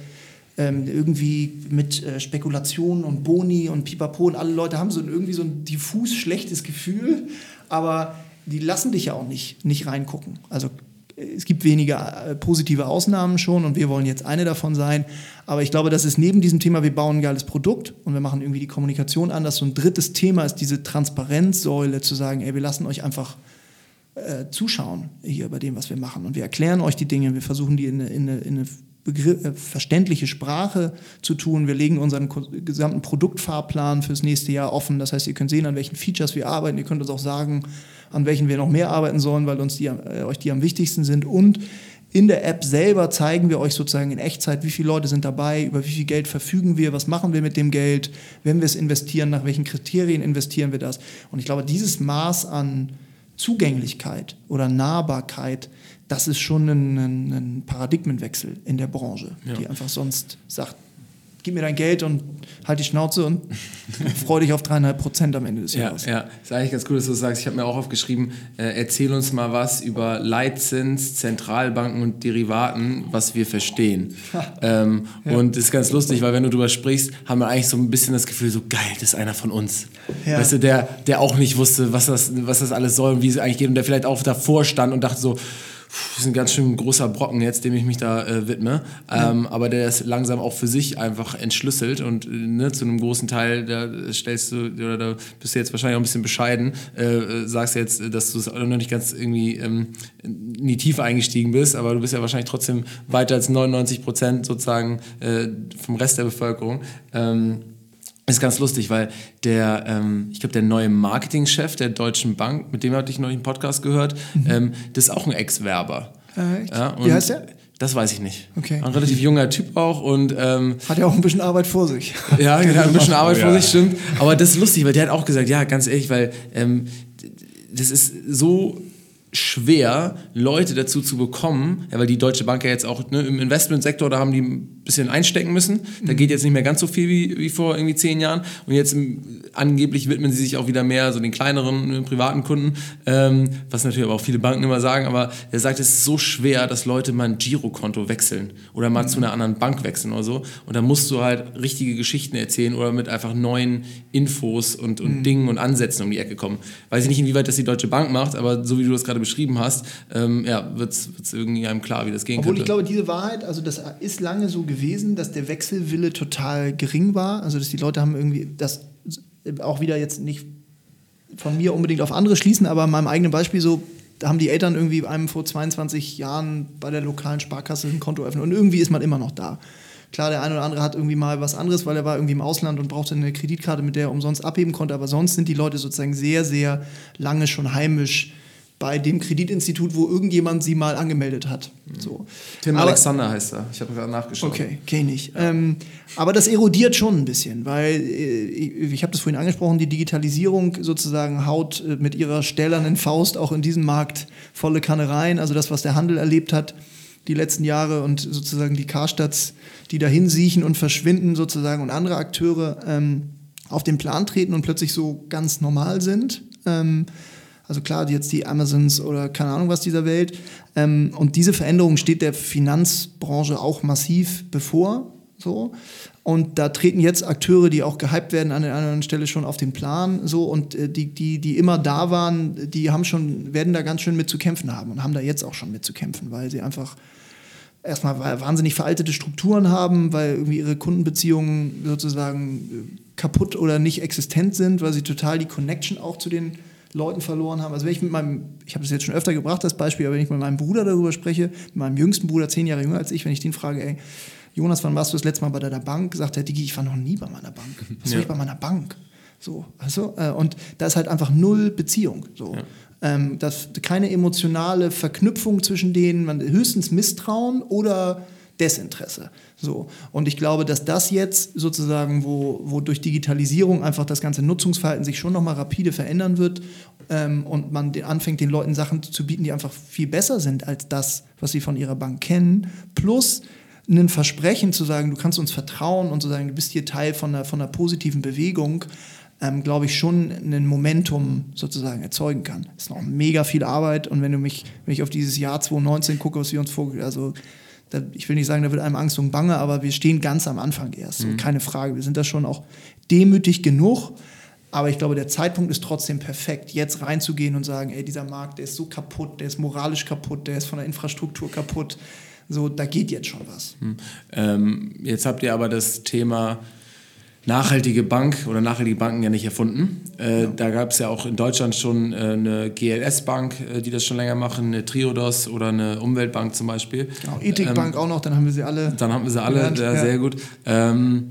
ähm, irgendwie mit äh, Spekulationen und Boni und Pipapo und alle Leute haben so ein, irgendwie so ein diffus schlechtes Gefühl, aber die lassen dich ja auch nicht, nicht reingucken. Also es gibt wenige äh, positive Ausnahmen schon und wir wollen jetzt eine davon sein. Aber ich glaube, das ist neben diesem Thema, wir bauen ein geiles Produkt und wir machen irgendwie die Kommunikation anders. So ein drittes Thema ist diese Transparenzsäule zu sagen, ey, wir lassen euch einfach äh, zuschauen hier bei dem, was wir machen. Und wir erklären euch die Dinge, wir versuchen die in eine, in eine, in eine Begriff, äh, verständliche Sprache zu tun. Wir legen unseren gesamten Produktfahrplan fürs nächste Jahr offen. Das heißt, ihr könnt sehen, an welchen Features wir arbeiten. Ihr könnt uns auch sagen, an welchen wir noch mehr arbeiten sollen, weil uns die, äh, euch die am wichtigsten sind. Und in der App selber zeigen wir euch sozusagen in Echtzeit, wie viele Leute sind dabei, über wie viel Geld verfügen wir, was machen wir mit dem Geld, wenn wir es investieren, nach welchen Kriterien investieren wir das. Und ich glaube, dieses Maß an Zugänglichkeit oder Nahbarkeit, das ist schon ein, ein, Paradigmenwechsel in der Branche, ja. die einfach sonst sagt, gib mir dein Geld und halt die Schnauze und (laughs) freu dich auf dreieinhalb Prozent am Ende des Jahres. Ja, ja, ist eigentlich ganz cool, dass du das sagst. Ich habe mir auch aufgeschrieben, äh, erzähl uns mal was über Leitzins, Zentralbanken und Derivaten, was wir verstehen. ähm, ja. Und ist ganz lustig, weil wenn du darüber sprichst, haben wir eigentlich so ein bisschen das Gefühl, so geil, das ist einer von uns. Ja. Weißt du, der, der auch nicht wusste, was das, was das alles soll und wie es eigentlich geht und der vielleicht auch davor stand und dachte so, das ist ein ganz schön großer Brocken jetzt, dem ich mich da äh, widme. Ähm, ja. Aber der ist langsam auch für sich einfach entschlüsselt und ne, zu einem großen Teil, da stellst du, oder da bist du jetzt wahrscheinlich auch ein bisschen bescheiden, äh, sagst jetzt, dass du es noch nicht ganz irgendwie ähm, in die Tiefe eingestiegen bist, aber du bist ja wahrscheinlich trotzdem weiter als 99 Prozent sozusagen äh, vom Rest der Bevölkerung. Ähm, ist ganz lustig, weil der, ähm, ich glaube, der neue Marketingchef der Deutschen Bank, mit dem hatte ich neulich einen Podcast gehört, mhm. ähm, das ist auch ein Ex-Werber. Äh, ja, Wie heißt der? Das weiß ich nicht. Okay. Ein relativ junger Typ auch und ähm, hat ja auch ein bisschen Arbeit vor sich. (laughs) Ja, genau, ein bisschen Arbeit oh, (laughs) vor sich, stimmt. Aber das ist lustig, weil der hat auch gesagt, ja, ganz ehrlich, weil ähm, das ist so schwer, Leute dazu zu bekommen, ja, weil die Deutsche Bank ja jetzt auch ne, im Investmentsektor, da haben die bisschen einstecken müssen. Da mhm. geht jetzt nicht mehr ganz so viel wie, wie vor irgendwie zehn Jahren. Und jetzt angeblich widmen sie sich auch wieder mehr so den kleineren ne, privaten Kunden, ähm, was natürlich aber auch viele Banken immer sagen. Aber er sagt, es ist so schwer, dass Leute mal ein Girokonto wechseln oder mal mhm. zu einer anderen Bank wechseln oder so. Und da musst du halt richtige Geschichten erzählen oder mit einfach neuen Infos und, und mhm. Dingen und Ansätzen um die Ecke kommen. Weiß ich nicht, inwieweit das die Deutsche Bank macht, aber so wie du das gerade beschrieben hast, ähm, ja, wird es irgendwie einem klar, wie das gehen Obwohl könnte. ich glaube, diese Wahrheit, also das ist lange so gewesen, dass der Wechselwille total gering war. Also dass die Leute haben irgendwie das auch wieder jetzt nicht von mir unbedingt auf andere schließen, aber in meinem eigenen Beispiel so, da haben die Eltern irgendwie einem vor 22 Jahren bei der lokalen Sparkasse ein Konto öffnen und irgendwie ist man immer noch da. Klar, der eine oder andere hat irgendwie mal was anderes, weil er war irgendwie im Ausland und brauchte eine Kreditkarte, mit der er umsonst abheben konnte, aber sonst sind die Leute sozusagen sehr, sehr lange schon heimisch bei dem Kreditinstitut, wo irgendjemand sie mal angemeldet hat. Mhm. So. Tim aber, Alexander heißt er. Ich habe gerade nachgeschaut. Okay, kenne ich. Ähm, aber das erodiert schon ein bisschen, weil äh, ich, ich habe das vorhin angesprochen, die Digitalisierung sozusagen haut äh, mit ihrer stählernen Faust auch in diesen Markt volle Kanne rein. Also das, was der Handel erlebt hat die letzten Jahre und sozusagen die Karstadts, die dahin siechen und verschwinden sozusagen und andere Akteure ähm, auf den Plan treten und plötzlich so ganz normal sind. Ähm, also klar, jetzt die Amazons oder keine Ahnung was dieser Welt. Ähm, und diese Veränderung steht der Finanzbranche auch massiv bevor. So. Und da treten jetzt Akteure, die auch gehypt werden, an der anderen Stelle schon auf den Plan. So. Und äh, die, die, die immer da waren, die haben schon, werden da ganz schön mit zu kämpfen haben und haben da jetzt auch schon mit zu kämpfen, weil sie einfach erstmal wahnsinnig veraltete Strukturen haben, weil irgendwie ihre Kundenbeziehungen sozusagen äh, kaputt oder nicht existent sind, weil sie total die Connection auch zu den Leuten verloren haben. Also wenn ich mit meinem, ich habe das jetzt schon öfter gebracht, das Beispiel, aber wenn ich mit meinem Bruder darüber spreche, mit meinem jüngsten Bruder, zehn Jahre jünger als ich, wenn ich den frage, ey, Jonas, wann warst du das letzte Mal bei deiner Bank? Sagt er, Digi, ich war noch nie bei meiner Bank. Was soll ja. ich bei meiner Bank? So, also, äh, und da ist halt einfach null Beziehung. So. Ja. Ähm, das, keine emotionale Verknüpfung zwischen denen, man, höchstens Misstrauen oder Desinteresse. So. Und ich glaube, dass das jetzt sozusagen, wo, wo durch Digitalisierung einfach das ganze Nutzungsverhalten sich schon nochmal rapide verändern wird ähm, und man den, anfängt, den Leuten Sachen zu bieten, die einfach viel besser sind als das, was sie von ihrer Bank kennen, plus ein Versprechen zu sagen, du kannst uns vertrauen und zu sagen, du bist hier Teil von einer, von einer positiven Bewegung, ähm, glaube ich, schon ein Momentum sozusagen erzeugen kann. Das ist noch mega viel Arbeit und wenn du mich, wenn ich auf dieses Jahr 2019 gucke, was wir uns vor, also da, ich will nicht sagen, da wird einem Angst und Bange, aber wir stehen ganz am Anfang erst. Mhm. Keine Frage. Wir sind da schon auch demütig genug. Aber ich glaube, der Zeitpunkt ist trotzdem perfekt, jetzt reinzugehen und sagen, ey, dieser Markt, der ist so kaputt, der ist moralisch kaputt, der ist von der Infrastruktur kaputt. So, da geht jetzt schon was. Hm. Ähm, jetzt habt ihr aber das Thema nachhaltige Bank oder nachhaltige Banken ja nicht erfunden. Äh, ja. Da gab es ja auch in Deutschland schon äh, eine GLS-Bank, äh, die das schon länger machen, eine Triodos oder eine Umweltbank zum Beispiel. Genau, Ethikbank ähm, auch noch, dann haben wir sie alle. Dann haben wir sie alle, ja, sehr gut. Ähm,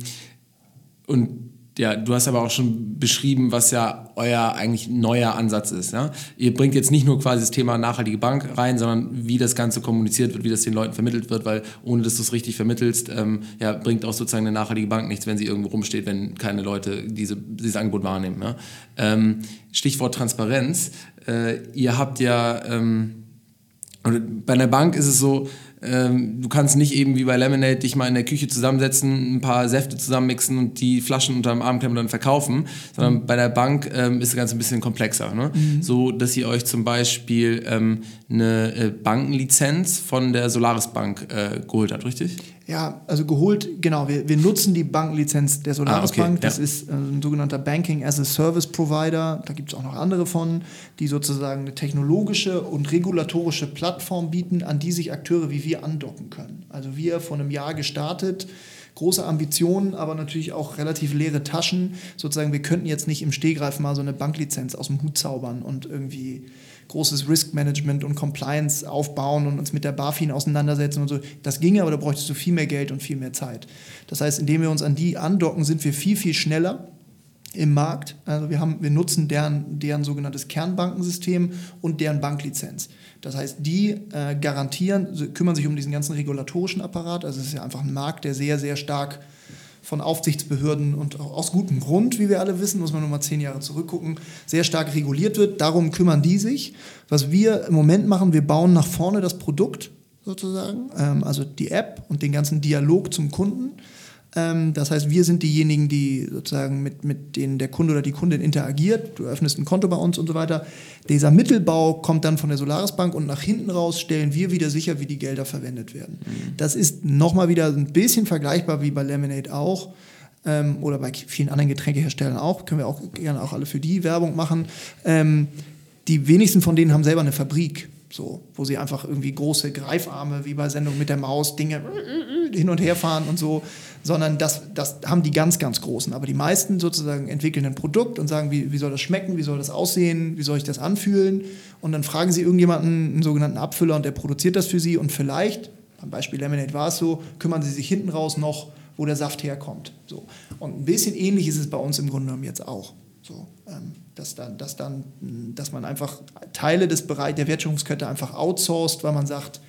und ja, du hast aber auch schon beschrieben, was ja euer eigentlich neuer Ansatz ist. Ja? Ihr bringt jetzt nicht nur quasi das Thema nachhaltige Bank rein, sondern wie das Ganze kommuniziert wird, wie das den Leuten vermittelt wird, weil ohne dass du es richtig vermittelst, ähm, ja, bringt auch sozusagen eine nachhaltige Bank nichts, wenn sie irgendwo rumsteht, wenn keine Leute diese, dieses Angebot wahrnehmen. Ja? Ähm, Stichwort Transparenz. Äh, ihr habt ja, ähm, bei einer Bank ist es so, ähm, du kannst nicht eben wie bei Lemonade dich mal in der Küche zusammensetzen, ein paar Säfte zusammenmixen und die Flaschen unter dem Armklemmen dann verkaufen, sondern mhm. bei der Bank ähm, ist das Ganze ein bisschen komplexer. Ne? Mhm. So, dass ihr euch zum Beispiel ähm, eine äh, Bankenlizenz von der Solaris Bank äh, geholt habt, richtig? Ja, also geholt, genau. Wir, wir nutzen die Bankenlizenz der Solaris ah, okay, Bank. Das ja. ist äh, ein sogenannter Banking as a Service Provider. Da gibt es auch noch andere von, die sozusagen eine technologische und regulatorische Plattform bieten, an die sich Akteure wie wir andocken können. Also wir vor einem Jahr gestartet, große Ambitionen, aber natürlich auch relativ leere Taschen. Sozusagen, wir könnten jetzt nicht im Stehgreif mal so eine Banklizenz aus dem Hut zaubern und irgendwie großes Risk Management und Compliance aufbauen und uns mit der BaFin auseinandersetzen und so. Das ginge, aber da bräuchtest du viel mehr Geld und viel mehr Zeit. Das heißt, indem wir uns an die andocken, sind wir viel, viel schneller im Markt. Also wir, haben, wir nutzen deren, deren sogenanntes Kernbankensystem und deren Banklizenz. Das heißt, die äh, garantieren, kümmern sich um diesen ganzen regulatorischen Apparat. Also es ist ja einfach ein Markt, der sehr, sehr stark von Aufsichtsbehörden und auch aus gutem Grund, wie wir alle wissen, muss man nur mal zehn Jahre zurückgucken, sehr stark reguliert wird. Darum kümmern die sich. Was wir im Moment machen, wir bauen nach vorne das Produkt sozusagen, ähm, also die App und den ganzen Dialog zum Kunden. Ähm, das heißt, wir sind diejenigen, die sozusagen mit, mit denen der Kunde oder die Kundin interagiert. Du öffnest ein Konto bei uns und so weiter. Dieser Mittelbau kommt dann von der Solaris Bank und nach hinten raus stellen wir wieder sicher, wie die Gelder verwendet werden. Mhm. Das ist nochmal wieder ein bisschen vergleichbar wie bei Lemonade auch. Ähm, oder bei vielen anderen Getränkeherstellern auch. Können wir auch gerne auch alle für die Werbung machen. Ähm, die wenigsten von denen haben selber eine Fabrik. So, wo sie einfach irgendwie große Greifarme wie bei Sendung mit der Maus Dinge hin und her fahren und so, sondern das, das haben die ganz, ganz Großen. Aber die meisten sozusagen entwickeln ein Produkt und sagen, wie, wie soll das schmecken, wie soll das aussehen, wie soll ich das anfühlen und dann fragen sie irgendjemanden, einen sogenannten Abfüller und der produziert das für sie und vielleicht, beim Beispiel Lemonade war es so, kümmern sie sich hinten raus noch, wo der Saft herkommt. So. Und ein bisschen ähnlich ist es bei uns im Grunde genommen jetzt auch. So, ähm, dass, dann, dass, dann, dass man einfach Teile des Bereichs der Wertschöpfungskette einfach outsourced, weil man sagt,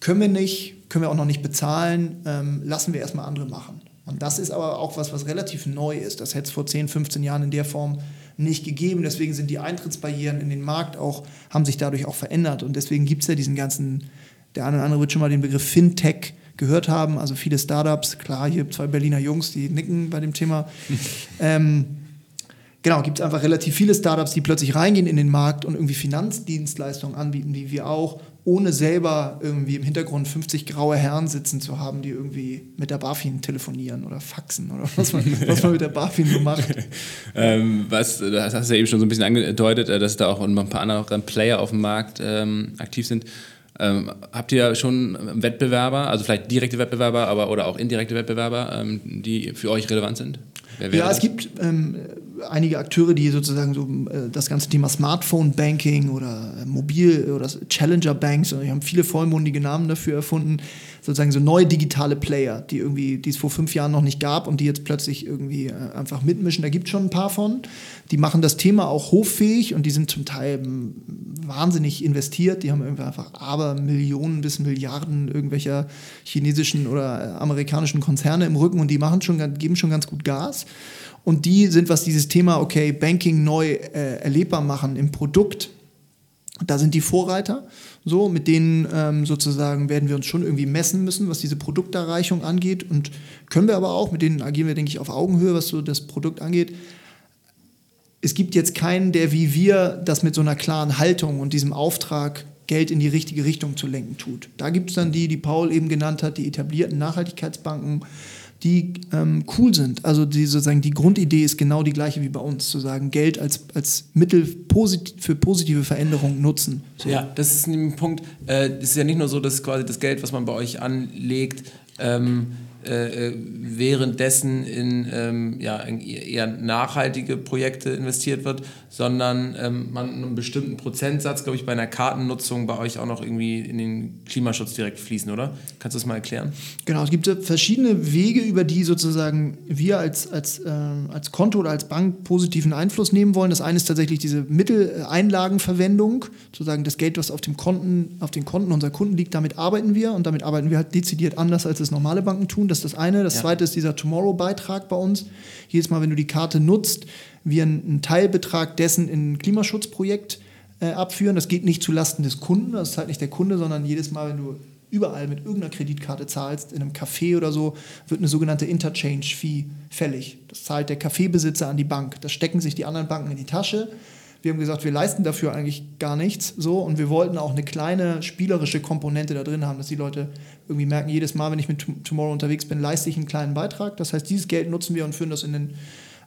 können wir nicht, können wir auch noch nicht bezahlen, ähm, lassen wir erstmal andere machen. Und das ist aber auch was, was relativ neu ist. Das hätte es vor 10, 15 Jahren in der Form nicht gegeben. Deswegen sind die Eintrittsbarrieren in den Markt auch, haben sich dadurch auch verändert. Und deswegen gibt es ja diesen ganzen, der eine oder andere wird schon mal den Begriff Fintech gehört haben. Also viele Startups, klar, hier zwei Berliner Jungs, die nicken bei dem Thema. (laughs) ähm, genau, gibt es einfach relativ viele Startups, die plötzlich reingehen in den Markt und irgendwie Finanzdienstleistungen anbieten, wie wir auch, ohne selber irgendwie im Hintergrund 50 graue Herren sitzen zu haben, die irgendwie mit der BaFin telefonieren oder faxen oder was man, (laughs) was man mit der BaFin so macht. (laughs) ähm, was, das hast du ja eben schon so ein bisschen angedeutet, äh, dass da auch ein paar andere Player auf dem Markt ähm, aktiv sind. Ähm, habt ihr schon Wettbewerber, also vielleicht direkte Wettbewerber, aber oder auch indirekte Wettbewerber, ähm, die für euch relevant sind? Ja, es gibt ähm, einige Akteure, die sozusagen so äh, das ganze Thema Smartphone Banking oder äh, Mobil oder Challenger Banks, die haben viele vollmundige Namen dafür erfunden, sozusagen so neue digitale Player, die irgendwie, die es vor fünf Jahren noch nicht gab und die jetzt plötzlich irgendwie äh, einfach mitmischen. Da gibt es schon ein paar von. Die machen das Thema auch hoffähig und die sind zum Teil wahnsinnig investiert. Die haben irgendwie einfach aber Millionen bis Milliarden irgendwelcher chinesischen oder amerikanischen Konzerne im Rücken und die machen schon, geben schon ganz gut Gas. Und die sind, was dieses Thema, okay, Banking neu äh, erlebbar machen im Produkt, da sind die Vorreiter. So, mit denen ähm, sozusagen werden wir uns schon irgendwie messen müssen, was diese Produkterreichung angeht. Und können wir aber auch, mit denen agieren wir, denke ich, auf Augenhöhe, was so das Produkt angeht. Es gibt jetzt keinen, der wie wir das mit so einer klaren Haltung und diesem Auftrag, Geld in die richtige Richtung zu lenken tut. Da gibt es dann die, die Paul eben genannt hat, die etablierten Nachhaltigkeitsbanken, die ähm, cool sind. Also die sozusagen die Grundidee ist genau die gleiche wie bei uns, zu sagen, Geld als, als Mittel posit für positive Veränderungen nutzen. So. Ja, das ist ein Punkt. Äh, es ist ja nicht nur so, dass quasi das Geld, was man bei euch anlegt, ähm, äh, äh, währenddessen in ähm, ja, eher nachhaltige Projekte investiert wird, sondern ähm, man einen bestimmten Prozentsatz, glaube ich, bei einer Kartennutzung bei euch auch noch irgendwie in den Klimaschutz direkt fließen, oder? Kannst du das mal erklären? Genau, es gibt verschiedene Wege, über die sozusagen wir als, als, äh, als Konto oder als Bank positiven Einfluss nehmen wollen. Das eine ist tatsächlich diese Mitteleinlagenverwendung, sozusagen das Geld, was auf, dem Konten, auf den Konten unserer Kunden liegt, damit arbeiten wir und damit arbeiten wir halt dezidiert anders, als es normale Banken tun. Das ist das eine. Das ja. zweite ist dieser Tomorrow-Beitrag bei uns. Jedes Mal, wenn du die Karte nutzt, wir einen Teilbetrag dessen in ein Klimaschutzprojekt äh, abführen. Das geht nicht zulasten des Kunden, das ist halt nicht der Kunde, sondern jedes Mal, wenn du überall mit irgendeiner Kreditkarte zahlst, in einem Café oder so, wird eine sogenannte Interchange-Fee fällig. Das zahlt der Kaffeebesitzer an die Bank. Das stecken sich die anderen Banken in die Tasche. Wir haben gesagt, wir leisten dafür eigentlich gar nichts so und wir wollten auch eine kleine spielerische Komponente da drin haben, dass die Leute irgendwie merken, jedes Mal, wenn ich mit Tomorrow unterwegs bin, leiste ich einen kleinen Beitrag. Das heißt, dieses Geld nutzen wir und führen das in den,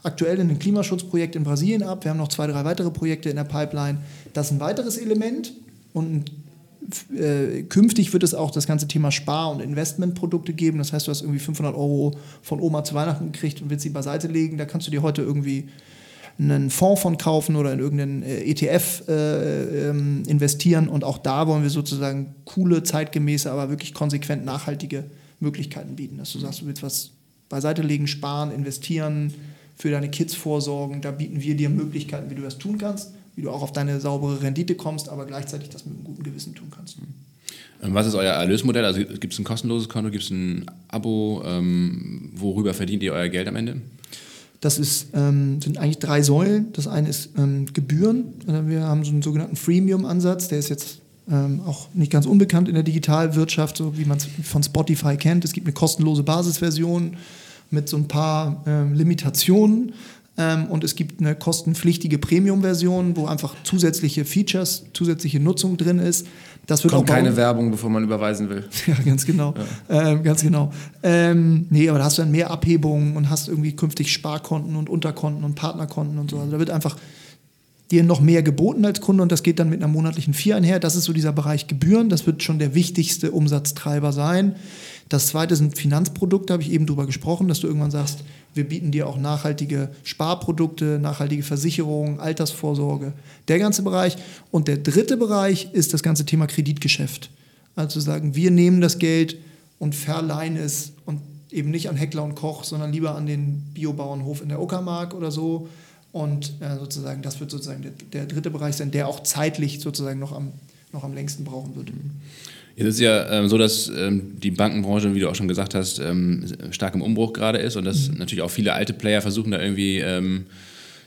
aktuell in ein Klimaschutzprojekt in Brasilien ab. Wir haben noch zwei, drei weitere Projekte in der Pipeline. Das ist ein weiteres Element und äh, künftig wird es auch das ganze Thema Spar- und Investmentprodukte geben. Das heißt, du hast irgendwie 500 Euro von Oma zu Weihnachten gekriegt und willst sie beiseite legen. Da kannst du dir heute irgendwie einen Fonds von kaufen oder in irgendeinen äh, ETF äh, ähm, investieren. Und auch da wollen wir sozusagen coole, zeitgemäße, aber wirklich konsequent nachhaltige Möglichkeiten bieten. Dass du sagst, du willst was beiseite legen, sparen, investieren, für deine Kids vorsorgen. Da bieten wir dir Möglichkeiten, wie du das tun kannst, wie du auch auf deine saubere Rendite kommst, aber gleichzeitig das mit einem guten Gewissen tun kannst. Ähm, was ist euer Erlösmodell? Also gibt es ein kostenloses Konto, gibt es ein Abo? Ähm, worüber verdient ihr euer Geld am Ende? Das ist, ähm, sind eigentlich drei Säulen. Das eine ist ähm, Gebühren. Also wir haben so einen sogenannten Freemium-Ansatz, der ist jetzt ähm, auch nicht ganz unbekannt in der Digitalwirtschaft, so wie man es von Spotify kennt. Es gibt eine kostenlose Basisversion mit so ein paar ähm, Limitationen. Ähm, und es gibt eine kostenpflichtige Premium-Version, wo einfach zusätzliche Features, zusätzliche Nutzung drin ist. Das wird Kommt auch keine Werbung, bevor man überweisen will. (laughs) Ja, ganz genau. Ja. Ähm, ganz genau. Ähm, nee, aber da hast du dann mehr Abhebungen und hast irgendwie künftig Sparkonten und Unterkonten und Partnerkonten und so. Also da wird einfach dir noch mehr geboten als Kunde und das geht dann mit einer monatlichen Vier einher. Das ist so dieser Bereich Gebühren. Das wird schon der wichtigste Umsatztreiber sein. Das zweite sind Finanzprodukte, habe ich eben drüber gesprochen, dass du irgendwann sagst, wir bieten dir auch nachhaltige Sparprodukte, nachhaltige Versicherungen, Altersvorsorge, der ganze Bereich. Und der dritte Bereich ist das ganze Thema Kreditgeschäft. Also sagen, wir nehmen das Geld und verleihen es und eben nicht an Heckler und Koch, sondern lieber an den Biobauernhof in der Uckermark oder so. Und äh, sozusagen, das wird sozusagen der, der, dritte Bereich sein, der auch zeitlich sozusagen noch am, noch am längsten brauchen wird. Jetzt ist es ja ähm, so, dass ähm, die Bankenbranche, wie du auch schon gesagt hast, ähm, stark im Umbruch gerade ist und dass mhm. natürlich auch viele alte Player versuchen, da irgendwie ähm,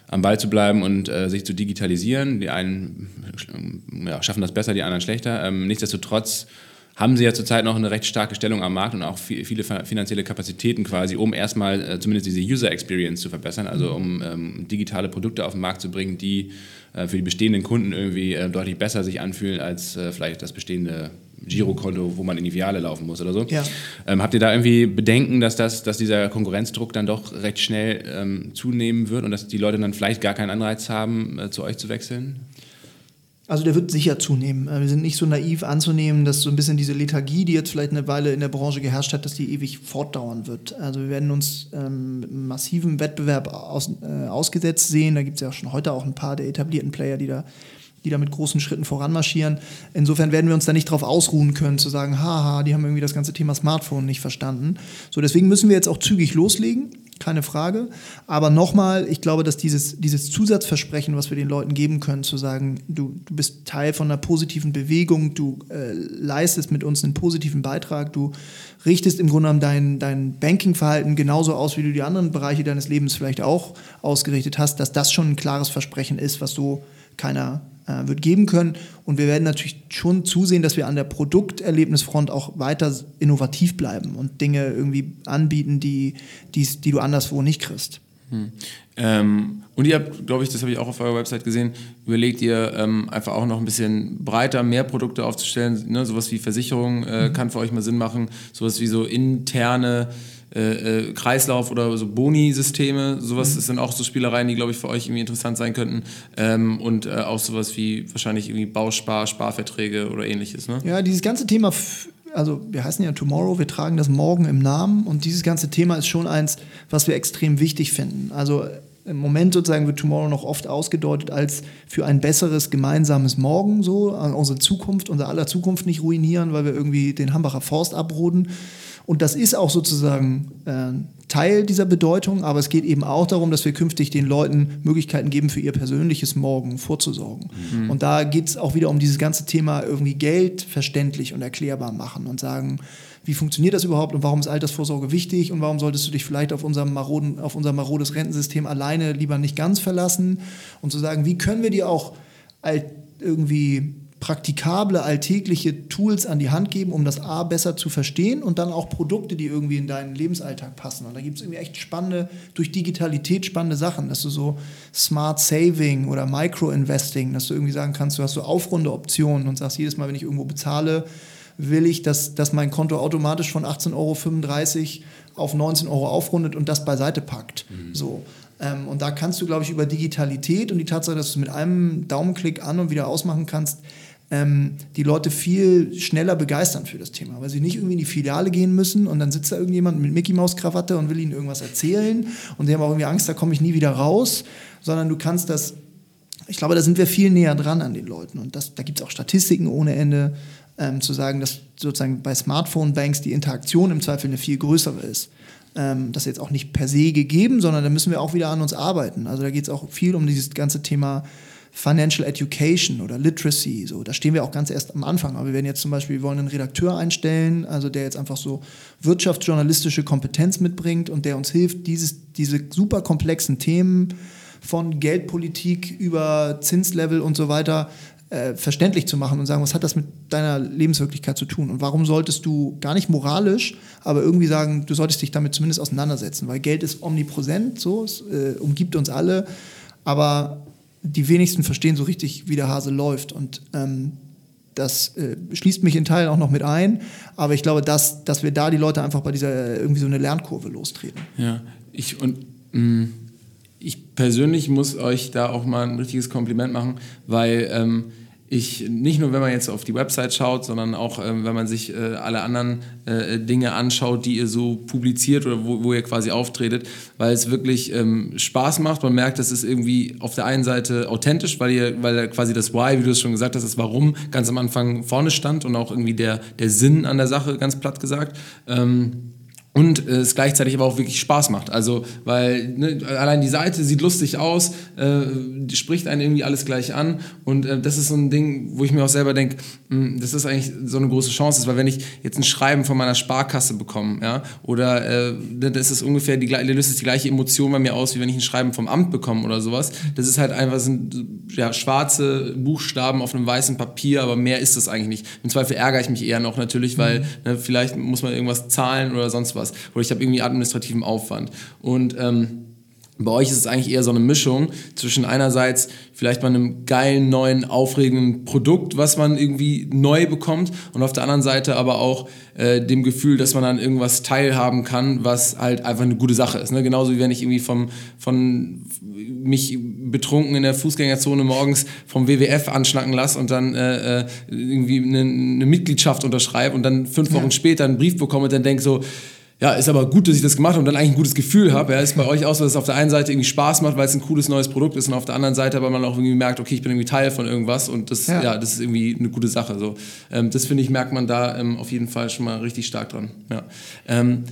am Ball zu bleiben und äh, sich zu digitalisieren. Die einen äh, ja, schaffen das besser, die anderen schlechter. Ähm, nichtsdestotrotz haben sie ja zurzeit noch eine recht starke Stellung am Markt und auch viele finanzielle Kapazitäten quasi, um erstmal äh, zumindest diese User Experience zu verbessern, also mhm. um ähm, digitale Produkte auf den Markt zu bringen, die äh, für die bestehenden Kunden irgendwie äh, deutlich besser sich anfühlen als äh, vielleicht das bestehende Girokonto, wo man in die Filiale laufen muss oder so. Ja. Ähm, habt ihr da irgendwie Bedenken, dass, das, dass dieser Konkurrenzdruck dann doch recht schnell ähm, zunehmen wird und dass die Leute dann vielleicht gar keinen Anreiz haben, äh, zu euch zu wechseln? Also der wird sicher zunehmen. Äh, wir sind nicht so naiv anzunehmen, dass so ein bisschen diese Lethargie, die jetzt vielleicht eine Weile in der Branche geherrscht hat, dass die ewig fortdauern wird. Also wir werden uns ähm, massiven Wettbewerb aus, äh, ausgesetzt sehen. Da gibt es ja schon heute auch ein paar der etablierten Player, die da die da mit großen Schritten voranmarschieren. Insofern werden wir uns da nicht darauf ausruhen können, zu sagen, haha, die haben irgendwie das ganze Thema Smartphone nicht verstanden. So, deswegen müssen wir jetzt auch zügig loslegen, keine Frage. Aber nochmal, ich glaube, dass dieses, dieses Zusatzversprechen, was wir den Leuten geben können, zu sagen, du, du bist Teil von einer positiven Bewegung, du äh, leistest mit uns einen positiven Beitrag, du richtest im Grunde genommen dein, dein Bankingverhalten genauso aus, wie du die anderen Bereiche deines Lebens vielleicht auch ausgerichtet hast, dass das schon ein klares Versprechen ist, was so keiner äh, wird geben können. Und wir werden natürlich schon zusehen, dass wir an der Produkterlebnisfront auch weiter innovativ bleiben und Dinge irgendwie anbieten, die, die, die du anderswo nicht kriegst. Hm. Ähm, und ihr habt, glaube ich, das habe ich auch auf eurer Website gesehen, überlegt ihr ähm, einfach auch noch ein bisschen breiter mehr Produkte aufzustellen. Ne? Sowas wie Versicherung äh, mhm. kann für euch mal Sinn machen. Sowas wie so interne äh, äh, Kreislauf oder so Boni-Systeme. Sowas mhm. sind auch so Spielereien, die, glaube ich, für euch irgendwie interessant sein könnten. Ähm, und äh, auch sowas wie wahrscheinlich irgendwie Bauspar, Sparverträge oder ähnliches. Ne? Ja, dieses ganze Thema also wir heißen ja Tomorrow, wir tragen das morgen im Namen und dieses ganze Thema ist schon eins, was wir extrem wichtig finden. Also im Moment sozusagen wird Tomorrow noch oft ausgedeutet als für ein besseres gemeinsames Morgen, so unsere Zukunft, unser aller Zukunft nicht ruinieren, weil wir irgendwie den Hambacher Forst abroden. Und das ist auch sozusagen äh, Teil dieser Bedeutung, aber es geht eben auch darum, dass wir künftig den Leuten Möglichkeiten geben, für ihr persönliches Morgen vorzusorgen. Mhm. Und da geht es auch wieder um dieses ganze Thema irgendwie Geld verständlich und erklärbar machen und sagen, wie funktioniert das überhaupt und warum ist Altersvorsorge wichtig und warum solltest du dich vielleicht auf, unserem maroden, auf unser marodes Rentensystem alleine lieber nicht ganz verlassen und zu sagen, wie können wir dir auch irgendwie praktikable, alltägliche Tools an die Hand geben, um das A besser zu verstehen und dann auch Produkte, die irgendwie in deinen Lebensalltag passen. Und da gibt es irgendwie echt spannende, durch Digitalität spannende Sachen, dass du so Smart Saving oder Micro Investing, dass du irgendwie sagen kannst, du hast so Aufrunde-Optionen und sagst jedes Mal, wenn ich irgendwo bezahle, will ich, dass, dass mein Konto automatisch von 18,35 Euro auf 19 Euro aufrundet und das beiseite packt. Mhm. So. Ähm, und da kannst du, glaube ich, über Digitalität und die Tatsache, dass du es mit einem Daumenklick an und wieder ausmachen kannst, ähm, die Leute viel schneller begeistern für das Thema, weil sie nicht irgendwie in die Filiale gehen müssen und dann sitzt da irgendjemand mit Mickey Maus Krawatte und will ihnen irgendwas erzählen und sie haben auch irgendwie Angst, da komme ich nie wieder raus, sondern du kannst das ich glaube, da sind wir viel näher dran an den Leuten. Und das, da gibt es auch Statistiken ohne Ende ähm, zu sagen, dass sozusagen bei Smartphone-Banks die Interaktion im Zweifel eine viel größere ist. Ähm, das ist jetzt auch nicht per se gegeben, sondern da müssen wir auch wieder an uns arbeiten. Also da geht es auch viel um dieses ganze Thema Financial Education oder Literacy. So, da stehen wir auch ganz erst am Anfang. Aber wir werden jetzt zum Beispiel, wir wollen einen Redakteur einstellen, also der jetzt einfach so wirtschaftsjournalistische Kompetenz mitbringt und der uns hilft, dieses, diese super komplexen Themen von Geldpolitik über Zinslevel und so weiter äh, verständlich zu machen und sagen, was hat das mit deiner Lebenswirklichkeit zu tun? Und warum solltest du gar nicht moralisch, aber irgendwie sagen, du solltest dich damit zumindest auseinandersetzen, weil Geld ist omnipräsent, so, es äh, umgibt uns alle, aber die wenigsten verstehen so richtig, wie der Hase läuft. Und ähm, das äh, schließt mich in Teilen auch noch mit ein, aber ich glaube, dass, dass wir da die Leute einfach bei dieser irgendwie so eine Lernkurve lostreten. Ja, ich und mh, mm, ich persönlich muss euch da auch mal ein richtiges Kompliment machen, weil ähm, ich nicht nur, wenn man jetzt auf die Website schaut, sondern auch, äh, wenn man sich äh, alle anderen äh, Dinge anschaut, die ihr so publiziert oder wo, wo ihr quasi auftretet, weil es wirklich ähm, Spaß macht. Man merkt, das ist irgendwie auf der einen Seite authentisch, weil ihr, weil quasi das Why, wie du es schon gesagt hast, das Warum ganz am Anfang vorne stand und auch irgendwie der, der Sinn an der Sache, ganz platt gesagt. Ähm, und äh, es gleichzeitig aber auch wirklich Spaß macht. Also, weil ne, allein die Seite sieht lustig aus, äh, spricht einen irgendwie alles gleich an und äh, das ist so ein Ding, wo ich mir auch selber denke, hm, das ist eigentlich so eine große Chance, weil wenn ich jetzt ein Schreiben von meiner Sparkasse bekomme, ja, oder äh, das ist ungefähr die, löst es die gleiche Emotion bei mir aus, wie wenn ich ein Schreiben vom Amt bekomme oder sowas. Das ist halt einfach sind ja schwarze Buchstaben auf einem weißen Papier, aber mehr ist das eigentlich nicht. Im Zweifel ärgere ich mich eher noch natürlich, weil mhm. ne, vielleicht muss man irgendwas zahlen oder sonst was was. Oder ich habe irgendwie administrativen Aufwand. Und ähm, bei euch ist es eigentlich eher so eine Mischung zwischen einerseits vielleicht mal einem geilen, neuen, aufregenden Produkt, was man irgendwie neu bekommt und auf der anderen Seite aber auch äh, dem Gefühl, dass man an irgendwas teilhaben kann, was halt einfach eine gute Sache ist. Ne? Genauso wie wenn ich irgendwie vom, von mich betrunken in der Fußgängerzone morgens vom WWF anschnacken lasse und dann äh, äh, irgendwie eine, eine, Mitgliedschaft unterschreibe und dann fünf Wochen ja. später einen Brief bekomme und dann denke so, ja, ist aber gut, dass ich das gemacht habe und dann eigentlich ein gutes Gefühl habe. Ja, ist bei euch auch so, dass es auf der einen Seite irgendwie Spaß macht, weil es ein cooles neues Produkt ist und auf der anderen Seite aber man auch irgendwie merkt, okay, ich bin irgendwie Teil von irgendwas und das, ja, ja das ist irgendwie eine gute Sache. So. Ähm, das finde ich, merkt man da ähm, auf jeden Fall schon mal richtig stark dran. Ja. Ähm,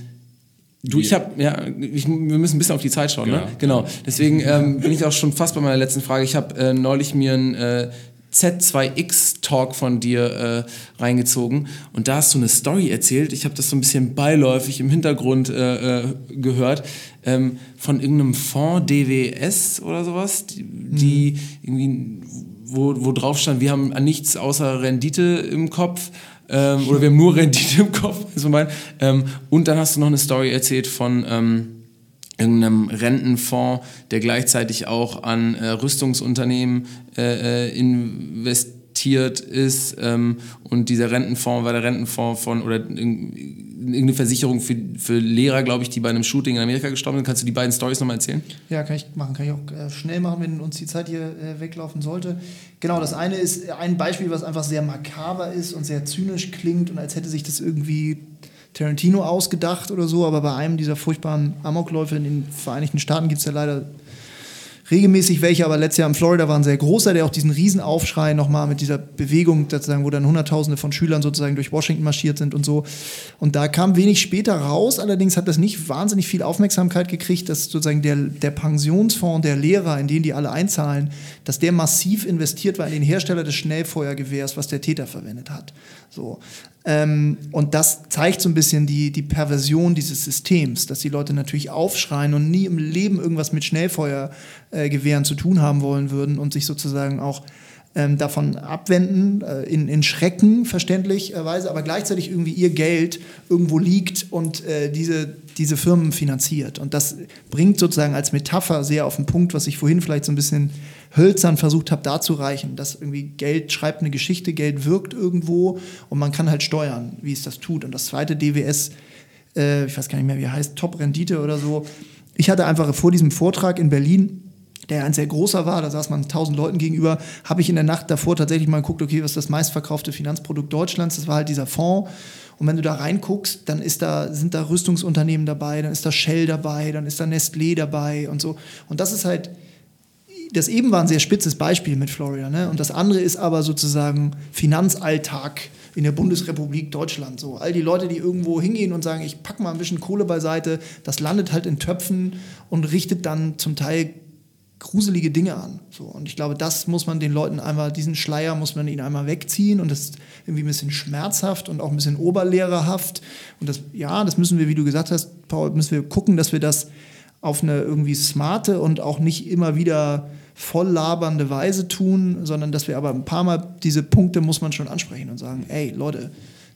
Du, ich habe, ja, ich, wir müssen ein bisschen auf die Zeit schauen, ne? Genau. Deswegen ähm, bin ich auch schon fast bei meiner letzten Frage. Ich habe äh, neulich mir ein äh, Z2X-Talk von dir äh, reingezogen und da hast du eine Story erzählt. Ich habe das so ein bisschen beiläufig im Hintergrund äh, äh gehört ähm, von irgendeinem Fonds DWS oder sowas, die, die mhm. irgendwie, wo, wo drauf stand, wir haben an nichts außer Rendite im Kopf. Ähm, oder wir haben nur (laughs) Rendite im Kopf. Ähm, und dann hast du noch eine Story erzählt von ähm, irgendeinem Rentenfonds, der gleichzeitig auch an äh, Rüstungsunternehmen äh, äh investiert ist. Ähm, und dieser Rentenfonds war der Rentenfonds von, oder irgendeine Versicherung für, für Lehrer, glaube ich, die bei einem Shooting in Amerika gestorben sind. Kannst du die beiden Stories nochmal erzählen? Ja, kann ich machen. Kann ich auch äh, schnell machen, wenn uns die Zeit hier äh, weglaufen sollte. Genau, das eine ist ein Beispiel, was einfach sehr makaber ist und sehr zynisch klingt und als hätte sich das irgendwie Tarantino ausgedacht oder so, aber bei einem dieser furchtbaren Amokläufe in den Vereinigten Staaten gibt es ja leider regelmäßig welche, aber letztes Jahr in Florida war ein sehr großer, der auch diesen Riesenaufschrei nochmal mit dieser Bewegung, sozusagen, wo dann Hunderttausende von Schülern sozusagen durch Washington marschiert sind und so. Und da kam wenig später raus, allerdings hat das nicht wahnsinnig viel Aufmerksamkeit gekriegt, dass sozusagen der, der Pensionsfonds der Lehrer, in den die alle einzahlen, dass der massiv investiert war in den Hersteller des Schnellfeuergewehrs, was der Täter verwendet hat. So. Ähm, und das zeigt so ein bisschen die, die Perversion dieses Systems, dass die Leute natürlich aufschreien und nie im Leben irgendwas mit Schnellfeuergewehren äh, zu tun haben wollen würden und sich sozusagen auch ähm, davon abwenden, äh, in, in Schrecken verständlicherweise, aber gleichzeitig irgendwie ihr Geld irgendwo liegt und äh, diese, diese Firmen finanziert. Und das bringt sozusagen als Metapher sehr auf den Punkt, was ich vorhin vielleicht so ein bisschen hölzern versucht habe darzureichen, dass irgendwie Geld schreibt eine Geschichte, Geld wirkt irgendwo und man kann halt steuern, wie es das tut. Und das zweite DWS, äh, ich weiß gar nicht mehr, wie er heißt, Top-Rendite oder so. Ich hatte einfach vor diesem Vortrag in Berlin der ein sehr großer war, da saß man tausend Leuten gegenüber, habe ich in der Nacht davor tatsächlich mal geguckt, okay, was ist das meistverkaufte Finanzprodukt Deutschlands? Das war halt dieser Fonds. Und wenn du da reinguckst, dann ist da, sind da Rüstungsunternehmen dabei, dann ist da Shell dabei, dann ist da Nestlé dabei und so. Und das ist halt das eben war ein sehr spitzes Beispiel mit Florida. Ne? Und das andere ist aber sozusagen Finanzalltag in der Bundesrepublik Deutschland. So, all die Leute, die irgendwo hingehen und sagen, ich packe mal ein bisschen Kohle beiseite, das landet halt in Töpfen und richtet dann zum Teil gruselige Dinge an. So, und ich glaube, das muss man den Leuten einmal, diesen Schleier muss man ihnen einmal wegziehen und das ist irgendwie ein bisschen schmerzhaft und auch ein bisschen oberlehrerhaft. Und das, ja, das müssen wir, wie du gesagt hast, Paul, müssen wir gucken, dass wir das auf eine irgendwie smarte und auch nicht immer wieder voll labernde Weise tun, sondern dass wir aber ein paar Mal diese Punkte muss man schon ansprechen und sagen, ey Leute,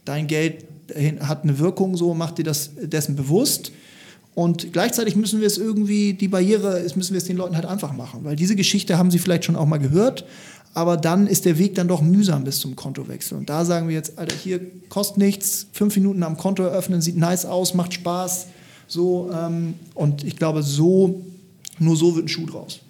dein Geld hat eine Wirkung, so macht dir das dessen bewusst. Und gleichzeitig müssen wir es irgendwie, die Barriere, müssen wir es den Leuten halt einfach machen, weil diese Geschichte haben sie vielleicht schon auch mal gehört, aber dann ist der Weg dann doch mühsam bis zum Kontowechsel. Und da sagen wir jetzt, Alter, hier kostet nichts, fünf Minuten am Konto eröffnen, sieht nice aus, macht Spaß, so. Ähm, und ich glaube, so, nur so wird ein Schuh draus.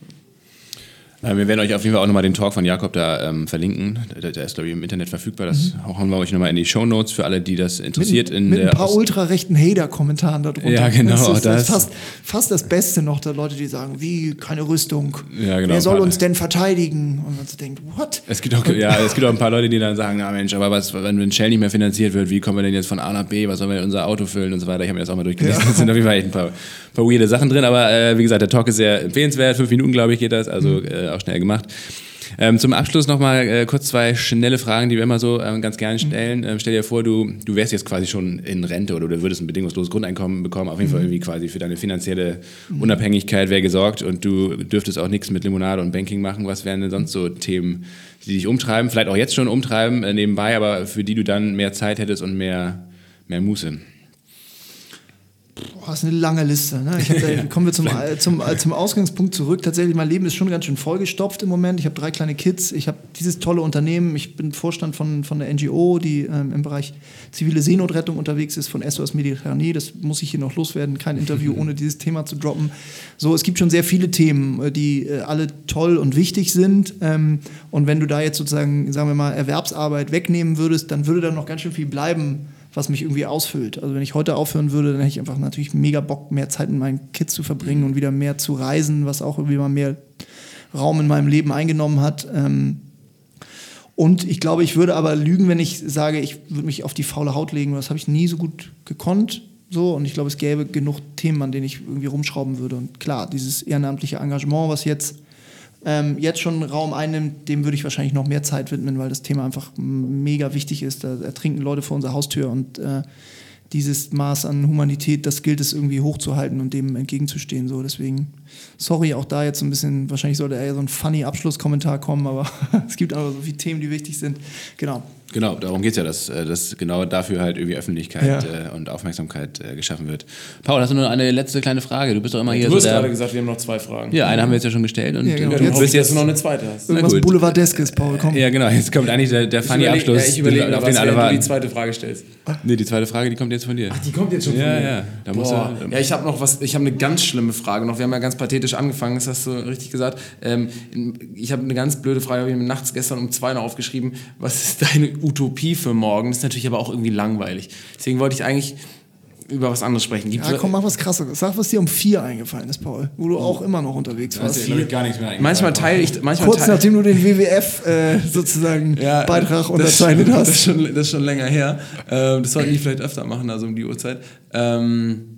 Äh, wir werden euch auf jeden Fall auch nochmal den Talk von Jakob da ähm, verlinken. Der, der, ist, glaube ich, im Internet verfügbar. Das mhm. hauen wir euch nochmal in die Show Notes für alle, die das interessiert. Mit, mit ein paar ultrarechten Hater-Kommentaren darunter. Ja, genau. Das ist, das ist fast, fast, das Beste noch der Leute, die sagen, wie, keine Rüstung. Ja, genau, Wer soll uns denn verteidigen? Und man so denkt, what? Es gibt, auch, ja, es gibt auch ein paar Leute, die dann sagen, na Mensch, aber was, wenn Shell nicht mehr finanziert wird, wie kommen wir denn jetzt von A nach B? Was sollen wir in unser Auto füllen und so weiter? Ich habe mir das auch mal durchgelesen. Ja. Das sind auf jeden Fall echt ein paar, paar weirde Sachen drin. Aber äh, wie gesagt, der Talk ist sehr empfehlenswert. Fünf Minuten, glaube ich, geht das. Also mhm. äh, auch schnell gemacht. Ähm, zum Abschluss nochmal äh, kurz zwei schnelle Fragen, die wir immer so ähm, ganz gerne stellen. Ähm, stell dir vor, du, du wärst jetzt quasi schon in Rente oder du würdest ein bedingungsloses Grundeinkommen bekommen. Auf jeden Fall mhm. irgendwie quasi für deine finanzielle mhm. Unabhängigkeit wäre gesorgt und du dürftest auch nichts mit Limonade und Banking machen. Was wären denn sonst so Themen, die dich umtreiben? Vielleicht auch jetzt schon umtreiben äh, nebenbei, aber für die du dann mehr Zeit hättest und mehr, mehr Muße? Boah, das ist eine lange Liste. Ne? Da, (laughs) kommen wir zum, zum, zum Ausgangspunkt zurück. Tatsächlich, mein Leben ist schon ganz schön vollgestopft im Moment. Ich habe drei kleine Kids. Ich habe dieses tolle Unternehmen. Ich bin Vorstand von, von der NGO, die ähm, im Bereich zivile Seenotrettung unterwegs ist, von SOS Mediterranee. Das muss ich hier noch loswerden. Kein Interview (laughs) ohne dieses Thema zu droppen. So, es gibt schon sehr viele Themen, äh, die äh, alle toll und wichtig sind. Ähm, und wenn du da jetzt sozusagen, sagen wir mal, Erwerbsarbeit wegnehmen würdest, dann würde da noch ganz schön viel bleiben was mich irgendwie ausfüllt. Also wenn ich heute aufhören würde, dann hätte ich einfach natürlich mega Bock, mehr Zeit mit meinen Kids zu verbringen und wieder mehr zu reisen, was auch irgendwie mal mehr Raum in meinem Leben eingenommen hat. Ähm, und ich glaube, ich würde aber lügen, wenn ich sage, ich würde mich auf die faule Haut legen. Das habe ich nie so gut gekonnt. So, und ich glaube, es gäbe genug Themen, an denen ich irgendwie rumschrauben würde. Und klar, dieses ehrenamtliche Engagement, was jetzt ähm, jetzt schon Raum einnimmt, dem würde ich wahrscheinlich noch mehr Zeit widmen, weil das Thema einfach mega wichtig ist. Da ertrinken Leute vor unserer Haustür und äh, dieses Maß an Humanität, das gilt es irgendwie hochzuhalten und dem entgegenzustehen. So, deswegen sorry, auch da jetzt so ein bisschen, wahrscheinlich sollte eher so ein funny Abschlusskommentar kommen, aber (laughs) es gibt einfach so viele Themen, die wichtig sind. Genau. Genau, darum geht es ja, dass, äh, dass genau dafür halt irgendwie Öffentlichkeit Ja. äh, und Aufmerksamkeit äh, geschaffen wird. Paul, hast du nur eine letzte kleine Frage? Du bist doch immer hier Du so hast gerade der... gesagt, wir haben noch zwei Fragen. Ja, eine haben wir jetzt ja schon gestellt und Ja, genau. Ja, du hoffe bist jetzt... du noch eine zweite hast. Irgendwas gut. Boulevardeskes, Paul, komm. Ja, genau, jetzt kommt eigentlich der, der funny Abschluss, ja, ich überlege, auf was, den alle wenn du die zweite Frage stellst. Nee, die zweite Frage, die kommt jetzt von dir. Die kommt jetzt schon Ja, von mir. ja, da musst Boah. du- ja, ich habe noch was, ich habe eine ganz schlimme Frage noch. Wir haben ja ganz pathetisch angefangen, das hast du richtig gesagt. Ähm, ich habe eine ganz blöde Frage, habe ich mir nachts gestern um zwei noch aufgeschrieben. Was ist deine Utopie für morgen? Das ist natürlich aber auch irgendwie langweilig. Deswegen wollte ich eigentlich über was anderes sprechen. Gibt's Ja, komm, mach was krasseres. Sag, was dir um vier eingefallen ist, Paul, wo du auch immer noch unterwegs warst. gar nichts mehr manchmal teile ich, manchmal Kurz teile, nachdem du den WWF äh, sozusagen Beitrag das- unterzeichnet das, hast. ist schon, das ist schon länger her. Ähm, das sollten die vielleicht öfter machen, also um die Uhrzeit. Ähm,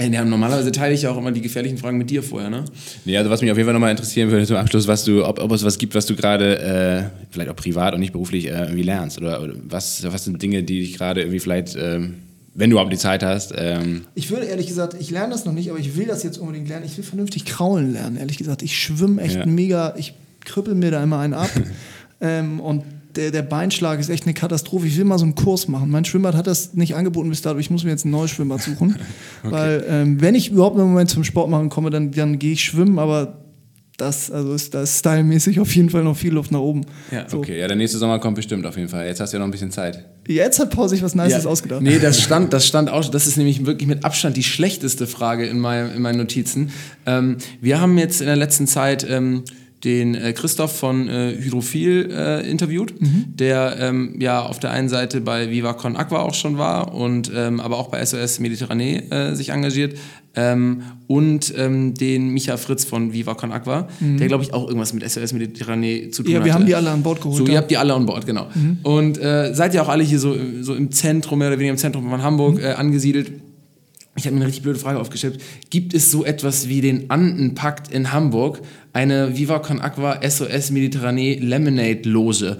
ja, normalerweise teile ich ja auch immer die gefährlichen Fragen mit dir vorher, ne? Nee, also was mich auf jeden Fall nochmal interessieren würde zum Abschluss, was du, ob, ob es was gibt, was du gerade, äh, vielleicht auch privat und nicht beruflich, äh, irgendwie lernst. Oder, oder was, was sind Dinge, die dich gerade irgendwie vielleicht, ähm, wenn du überhaupt die Zeit hast, ähm, Ich würde ehrlich gesagt, ich lerne das noch nicht, aber ich will das jetzt unbedingt lernen. Ich will vernünftig kraulen lernen, ehrlich gesagt. Ich schwimme echt Ja. mega, ich krüppel mir da immer einen ab. (laughs) ähm, und der, der Beinschlag ist echt eine Katastrophe. Ich will mal so einen Kurs machen. Mein Schwimmbad hat das nicht angeboten bis dato. Ich muss mir jetzt ein neues Schwimmbad suchen. (laughs) Weil, ähm, wenn ich überhaupt im Moment zum Sport machen komme, dann, dann gehe ich schwimmen, aber das, also ist da ist stylmäßig auf jeden Fall noch viel Luft nach oben. Ja, so. okay, ja, der nächste Sommer kommt bestimmt auf jeden Fall. Jetzt hast du ja noch ein bisschen Zeit. Jetzt hat Paul sich was Nices ausgedacht. Nee, das stand, das stand auch, das ist nämlich wirklich mit Abstand die schlechteste Frage in, mein, in meinen Notizen. Ähm, wir haben jetzt in der letzten Zeit ähm, den äh, Christoph von äh, Hydrophil äh, interviewt, der ähm, ja auf der einen Seite bei Viva Con Aqua auch schon war und ähm, aber auch bei SOS Mediterranee äh, sich engagiert. Ähm, und ähm, den Micha Fritz von Viva Con Aqua, der glaube ich auch irgendwas mit SOS Mediterranee zu tun Ja, hatte. wir haben die alle an Bord geholt. So, ja. ihr habt die alle an Bord, genau. Und äh, seid ihr auch alle hier so, so im Zentrum, mehr oder weniger im Zentrum von Hamburg äh, angesiedelt? Ich habe mir eine richtig blöde Frage aufgestellt. Gibt es so etwas wie den Andenpakt in Hamburg, eine Viva Con Aqua SOS Mediterranee Lemonade Loge?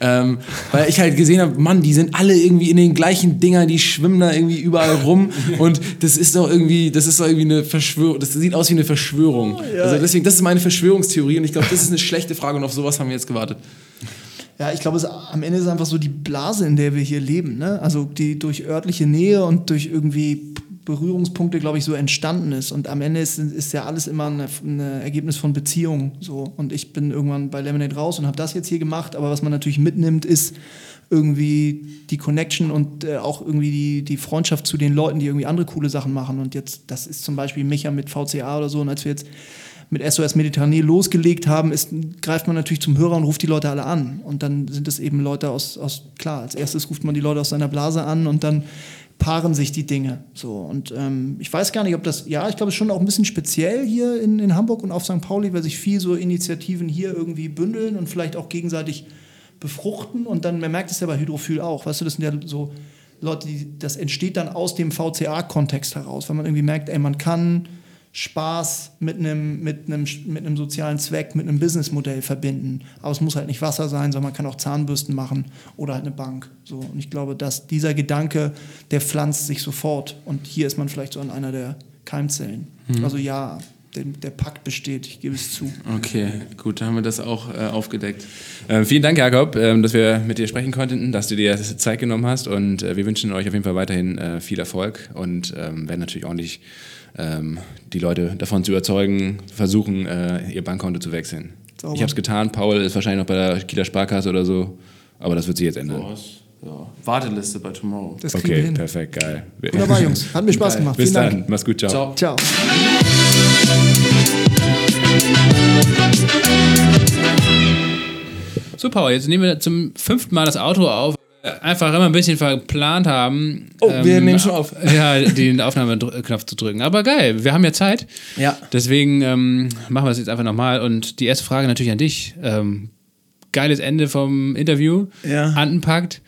Ähm, weil ich halt gesehen habe, Mann, die sind alle irgendwie in den gleichen Dingern, die schwimmen da irgendwie überall rum (laughs) und das ist doch irgendwie, das ist doch irgendwie eine Verschwörung, das sieht aus wie eine Verschwörung. Also deswegen, das ist meine Verschwörungstheorie und ich glaube, das ist eine schlechte Frage und auf sowas haben wir jetzt gewartet. Ja, ich glaube, es, am Ende ist einfach so die Blase, in der wir hier leben. Ne? Also die durch örtliche Nähe und durch irgendwie Berührungspunkte, glaube ich, so entstanden ist. Und am Ende ist, ist ja alles immer ein Ergebnis von Beziehungen. So. Und ich bin irgendwann bei Lemonade raus und habe das jetzt hier gemacht. Aber was man natürlich mitnimmt, ist irgendwie die Connection und äh, auch irgendwie die, die Freundschaft zu den Leuten, die irgendwie andere coole Sachen machen. Und jetzt, das ist zum Beispiel Micha mit VCA oder so. Und als wir jetzt mit SOS Mediterranee losgelegt haben, ist, greift man natürlich zum Hörer und ruft die Leute alle an. Und dann sind es eben Leute aus, aus, klar, als erstes ruft man die Leute aus seiner Blase an und dann paaren sich die Dinge. So. Und ähm, ich weiß gar nicht, ob das, ja, ich glaube, es ist schon auch ein bisschen speziell hier in, in Hamburg und auf St. Pauli, weil sich viel so Initiativen hier irgendwie bündeln und vielleicht auch gegenseitig befruchten. Und dann, man merkt es ja bei Hydrophil auch, weißt du, das sind ja so Leute, die, das entsteht dann aus dem VCA-Kontext heraus, weil man irgendwie merkt, ey, man kann Spaß mit einem, mit einem, mit einem sozialen Zweck, mit einem Businessmodell verbinden. Aber es muss halt nicht Wasser sein, sondern man kann auch Zahnbürsten machen oder halt eine Bank. So. Und ich glaube, dass dieser Gedanke, der pflanzt sich sofort. Und hier ist man vielleicht so an einer der Keimzellen. Also ja, der, der Pakt besteht, ich gebe es zu. Okay, gut, dann haben wir das auch äh, aufgedeckt. Ähm, vielen Dank, Jakob, ähm, dass wir mit dir sprechen konnten, dass du dir Zeit genommen hast und äh, wir wünschen euch auf jeden Fall weiterhin äh, viel Erfolg und ähm, werden natürlich ordentlich ähm, die Leute davon zu überzeugen, versuchen, äh, ihr Bankkonto zu wechseln. Sauber. Ich habe es getan, Paul ist wahrscheinlich noch bei der Kieler Sparkasse oder so, aber das wird sich jetzt ändern. Ja. Warteliste bei Tomorrow. Das Okay, hin. perfekt, geil. Wunderbar, Jungs. (laughs) Hat mir Spaß Geil. gemacht. Bis Vielen dann, Dank. mach's gut, ciao. Ciao. Ciao. So, Paul, jetzt nehmen wir zum fünften Mal das Auto auf. Einfach immer ein bisschen verplant haben. Oh, wir nehmen schon auf. (laughs) Ja, den Aufnahmeknopf zu drücken. Aber geil, wir haben ja Zeit. Ja. Deswegen ähm, machen wir es jetzt einfach nochmal. Und die erste Frage natürlich an dich. Ähm, geiles Ende vom Interview. Ja. Andenpakt.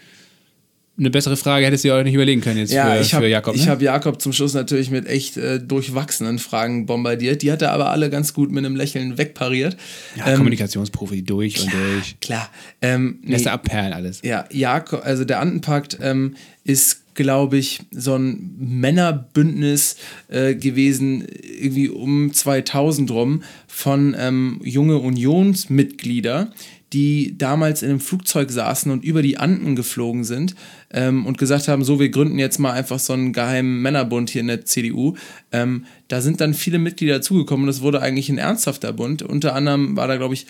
Eine bessere Frage hättest du dir auch nicht überlegen können jetzt Ja, für, ich habe für Jakob. Ne? ich hab Jakob zum Schluss natürlich mit echt äh, durchwachsenen Fragen bombardiert. Die hat er aber alle ganz gut mit einem Lächeln wegpariert. ja, Kommunikationsprofi durch und durch. Klar. Ähm, nee, Lässt er abperlen alles. Ja, Jakob, also der Andenpakt ähm, ist, glaube ich, so ein Männerbündnis äh, gewesen, irgendwie um 2000 rum, von ähm, junge Unionsmitglieder, die damals in einem Flugzeug saßen und über die Anden geflogen sind ähm, und gesagt haben, so, wir gründen jetzt mal einfach so einen geheimen Männerbund hier in der CDU. Ähm, da sind dann viele Mitglieder dazugekommen und es wurde eigentlich ein ernsthafter Bund. Unter anderem war da, glaube ich,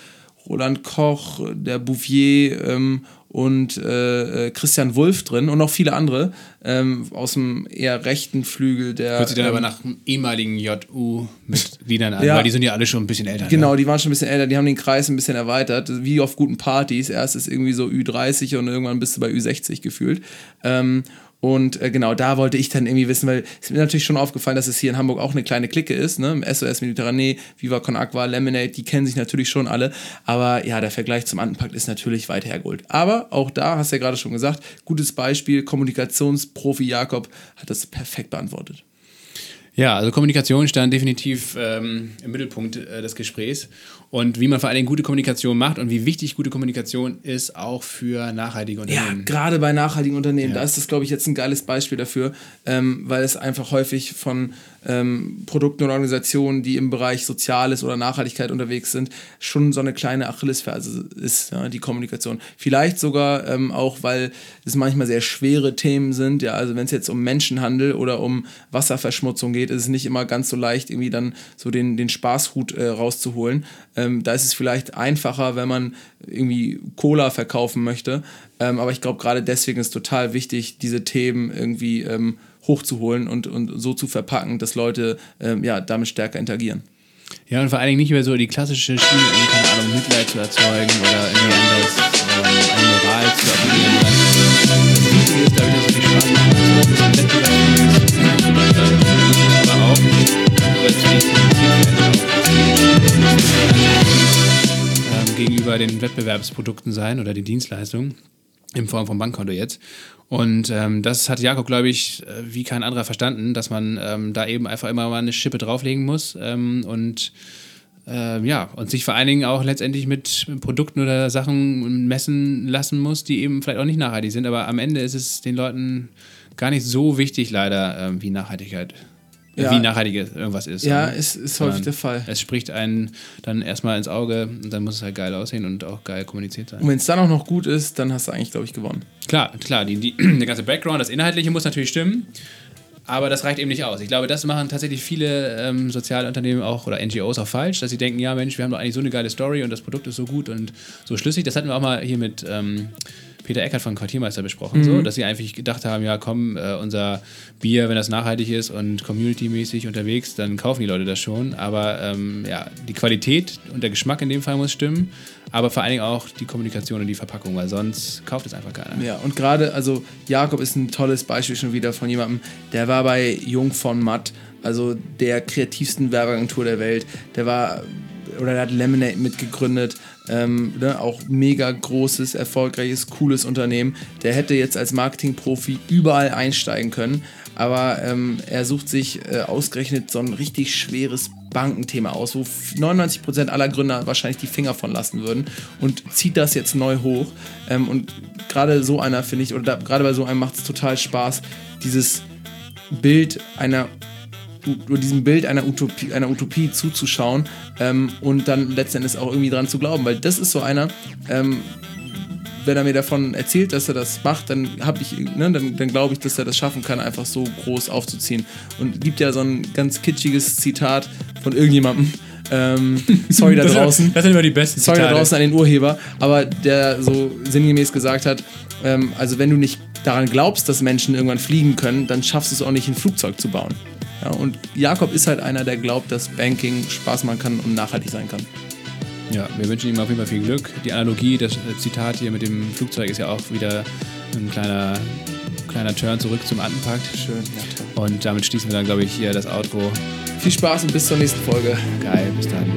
Roland Koch, der Bouvier ähm, und äh, äh, Christian Wulff drin und noch viele andere ähm, aus dem eher rechten Flügel der. Hört sich dann ähm, aber nach ehemaligen JU-Mitgliedern an, Ja. weil die sind ja alle schon ein bisschen älter. Genau, Ne? die waren schon ein bisschen älter, die haben den Kreis ein bisschen erweitert, wie auf guten Partys. Erst ist irgendwie so Ü30 und irgendwann bist du bei Ü60 gefühlt. Ähm, und äh, genau, da wollte ich dann irgendwie wissen, weil es mir natürlich schon aufgefallen, dass es hier in Hamburg auch eine kleine Clique ist, ne? SOS Mediterranee, Viva Con Aqua, Lemonade, die kennen sich natürlich schon alle. Aber ja, der Vergleich zum Andenpakt ist natürlich weit hergeholt. Aber auch da, hast du ja gerade schon gesagt, gutes Beispiel, Kommunikationsprofi Jakob hat das perfekt beantwortet. Ja, also Kommunikation stand definitiv ähm, im Mittelpunkt äh, des Gesprächs und wie man vor allen Dingen gute Kommunikation macht und wie wichtig gute Kommunikation ist auch für nachhaltige Ja, Unternehmen. gerade bei nachhaltigen Unternehmen, Ja. da ist das, glaube ich, jetzt ein geiles Beispiel dafür, ähm, weil es einfach häufig von ähm, Produkten oder Organisationen, die im Bereich Soziales oder Nachhaltigkeit unterwegs sind, schon so eine kleine Achillesferse ist, ja, die Kommunikation. Vielleicht sogar auch, ähm, auch, weil es manchmal sehr schwere Themen sind, ja, also wenn es jetzt um Menschenhandel oder um Wasserverschmutzung geht, ist es nicht immer ganz so leicht, irgendwie dann so den, den Spaßhut äh, rauszuholen. Ähm, da ist es vielleicht einfacher, wenn man irgendwie Cola verkaufen möchte. Ähm, aber ich glaube, gerade deswegen ist total wichtig, diese Themen irgendwie ähm, hochzuholen und, und so zu verpacken, dass Leute ähm, ja, damit stärker interagieren. Ja, und vor allen Dingen nicht über so die klassische Schiene, irgendwie, keine Ahnung, Mitleid zu erzeugen oder irgendwie anders ähm, eine Moral zu appellieren. Das Wichtige ist, dass es viel Spaß macht, dass es ein aber auch ähm, gegenüber den Wettbewerbsprodukten sein oder den Dienstleistungen in Form von Bankkonto jetzt. Und ähm, das hat Jakob, glaube ich, äh, wie kein anderer verstanden, dass man ähm, da eben einfach immer mal eine Schippe drauflegen muss ähm, und ähm, ja, und sich vor allen Dingen auch letztendlich mit Produkten oder Sachen messen lassen muss, die eben vielleicht auch nicht nachhaltig sind. Aber am Ende ist es den Leuten gar nicht so wichtig, leider, ähm, wie Nachhaltigkeit. Ja. Wie nachhaltig irgendwas ist. Ja, ist, ist häufig der Fall. Es spricht einen dann erstmal ins Auge und dann muss es halt geil aussehen und auch geil kommuniziert sein. Und wenn es dann auch noch gut ist, dann hast du eigentlich, glaube ich, gewonnen. Klar, klar, die, die, (clears throat) der ganze Background, das Inhaltliche muss natürlich stimmen, aber das reicht eben nicht aus. Ich glaube, das machen tatsächlich viele ähm, soziale Unternehmen auch oder NGOs auch falsch, dass sie denken, ja Mensch, wir haben doch eigentlich so eine geile Story und das Produkt ist so gut und so schlüssig. Das hatten wir auch mal hier mit ähm, Peter Eckert von Quartiermeister besprochen, so, dass sie einfach gedacht haben, ja komm, äh, unser Bier, wenn das nachhaltig ist und community-mäßig unterwegs, dann kaufen die Leute das schon. Aber ähm, ja, die Qualität und der Geschmack in dem Fall muss stimmen, aber vor allen Dingen auch die Kommunikation und die Verpackung, weil sonst kauft es einfach keiner. Ja, und gerade, also Jakob ist ein tolles Beispiel schon wieder von jemandem, der war bei Jung von Matt, also der kreativsten Werbeagentur der Welt. Der war, oder der hat Lemonade mitgegründet, ähm, ne, auch mega großes, erfolgreiches, cooles Unternehmen. Der hätte jetzt als Marketingprofi überall einsteigen können, aber ähm, er sucht sich äh, ausgerechnet so ein richtig schweres Bankenthema aus, wo 99% aller Gründer wahrscheinlich die Finger von lassen würden und zieht das jetzt neu hoch. Ähm, und gerade so einer finde ich, oder gerade bei so einem macht es total Spaß, dieses Bild einer diesem Bild einer Utopie, einer Utopie zuzuschauen ähm, und dann letztendlich auch irgendwie dran zu glauben, weil das ist so einer, ähm, wenn er mir davon erzählt, dass er das macht, dann habe ich, ne, dann, dann glaube ich, dass er das schaffen kann, einfach so groß aufzuziehen. Und gibt ja so ein ganz kitschiges Zitat von irgendjemandem. Ähm, (laughs) sorry da Das sind- draußen. Das sind immer die besten Sorry da Zitate. draußen an den Urheber, aber der so sinngemäß gesagt hat, ähm, also wenn du nicht daran glaubst, dass Menschen irgendwann fliegen können, dann schaffst du es auch nicht, ein Flugzeug zu bauen. Ja, und Jakob ist halt einer, der glaubt, dass Banking Spaß machen kann und nachhaltig sein kann. Ja, wir wünschen ihm auf jeden Fall viel Glück. Die Analogie, das Zitat hier mit dem Flugzeug ist ja auch wieder ein kleiner, kleiner Turn zurück zum Antenpakt. Schön, ja. Toll. Und damit schließen wir dann, glaube ich, hier das Outro. Viel Spaß und bis zur nächsten Folge. Geil, bis dann.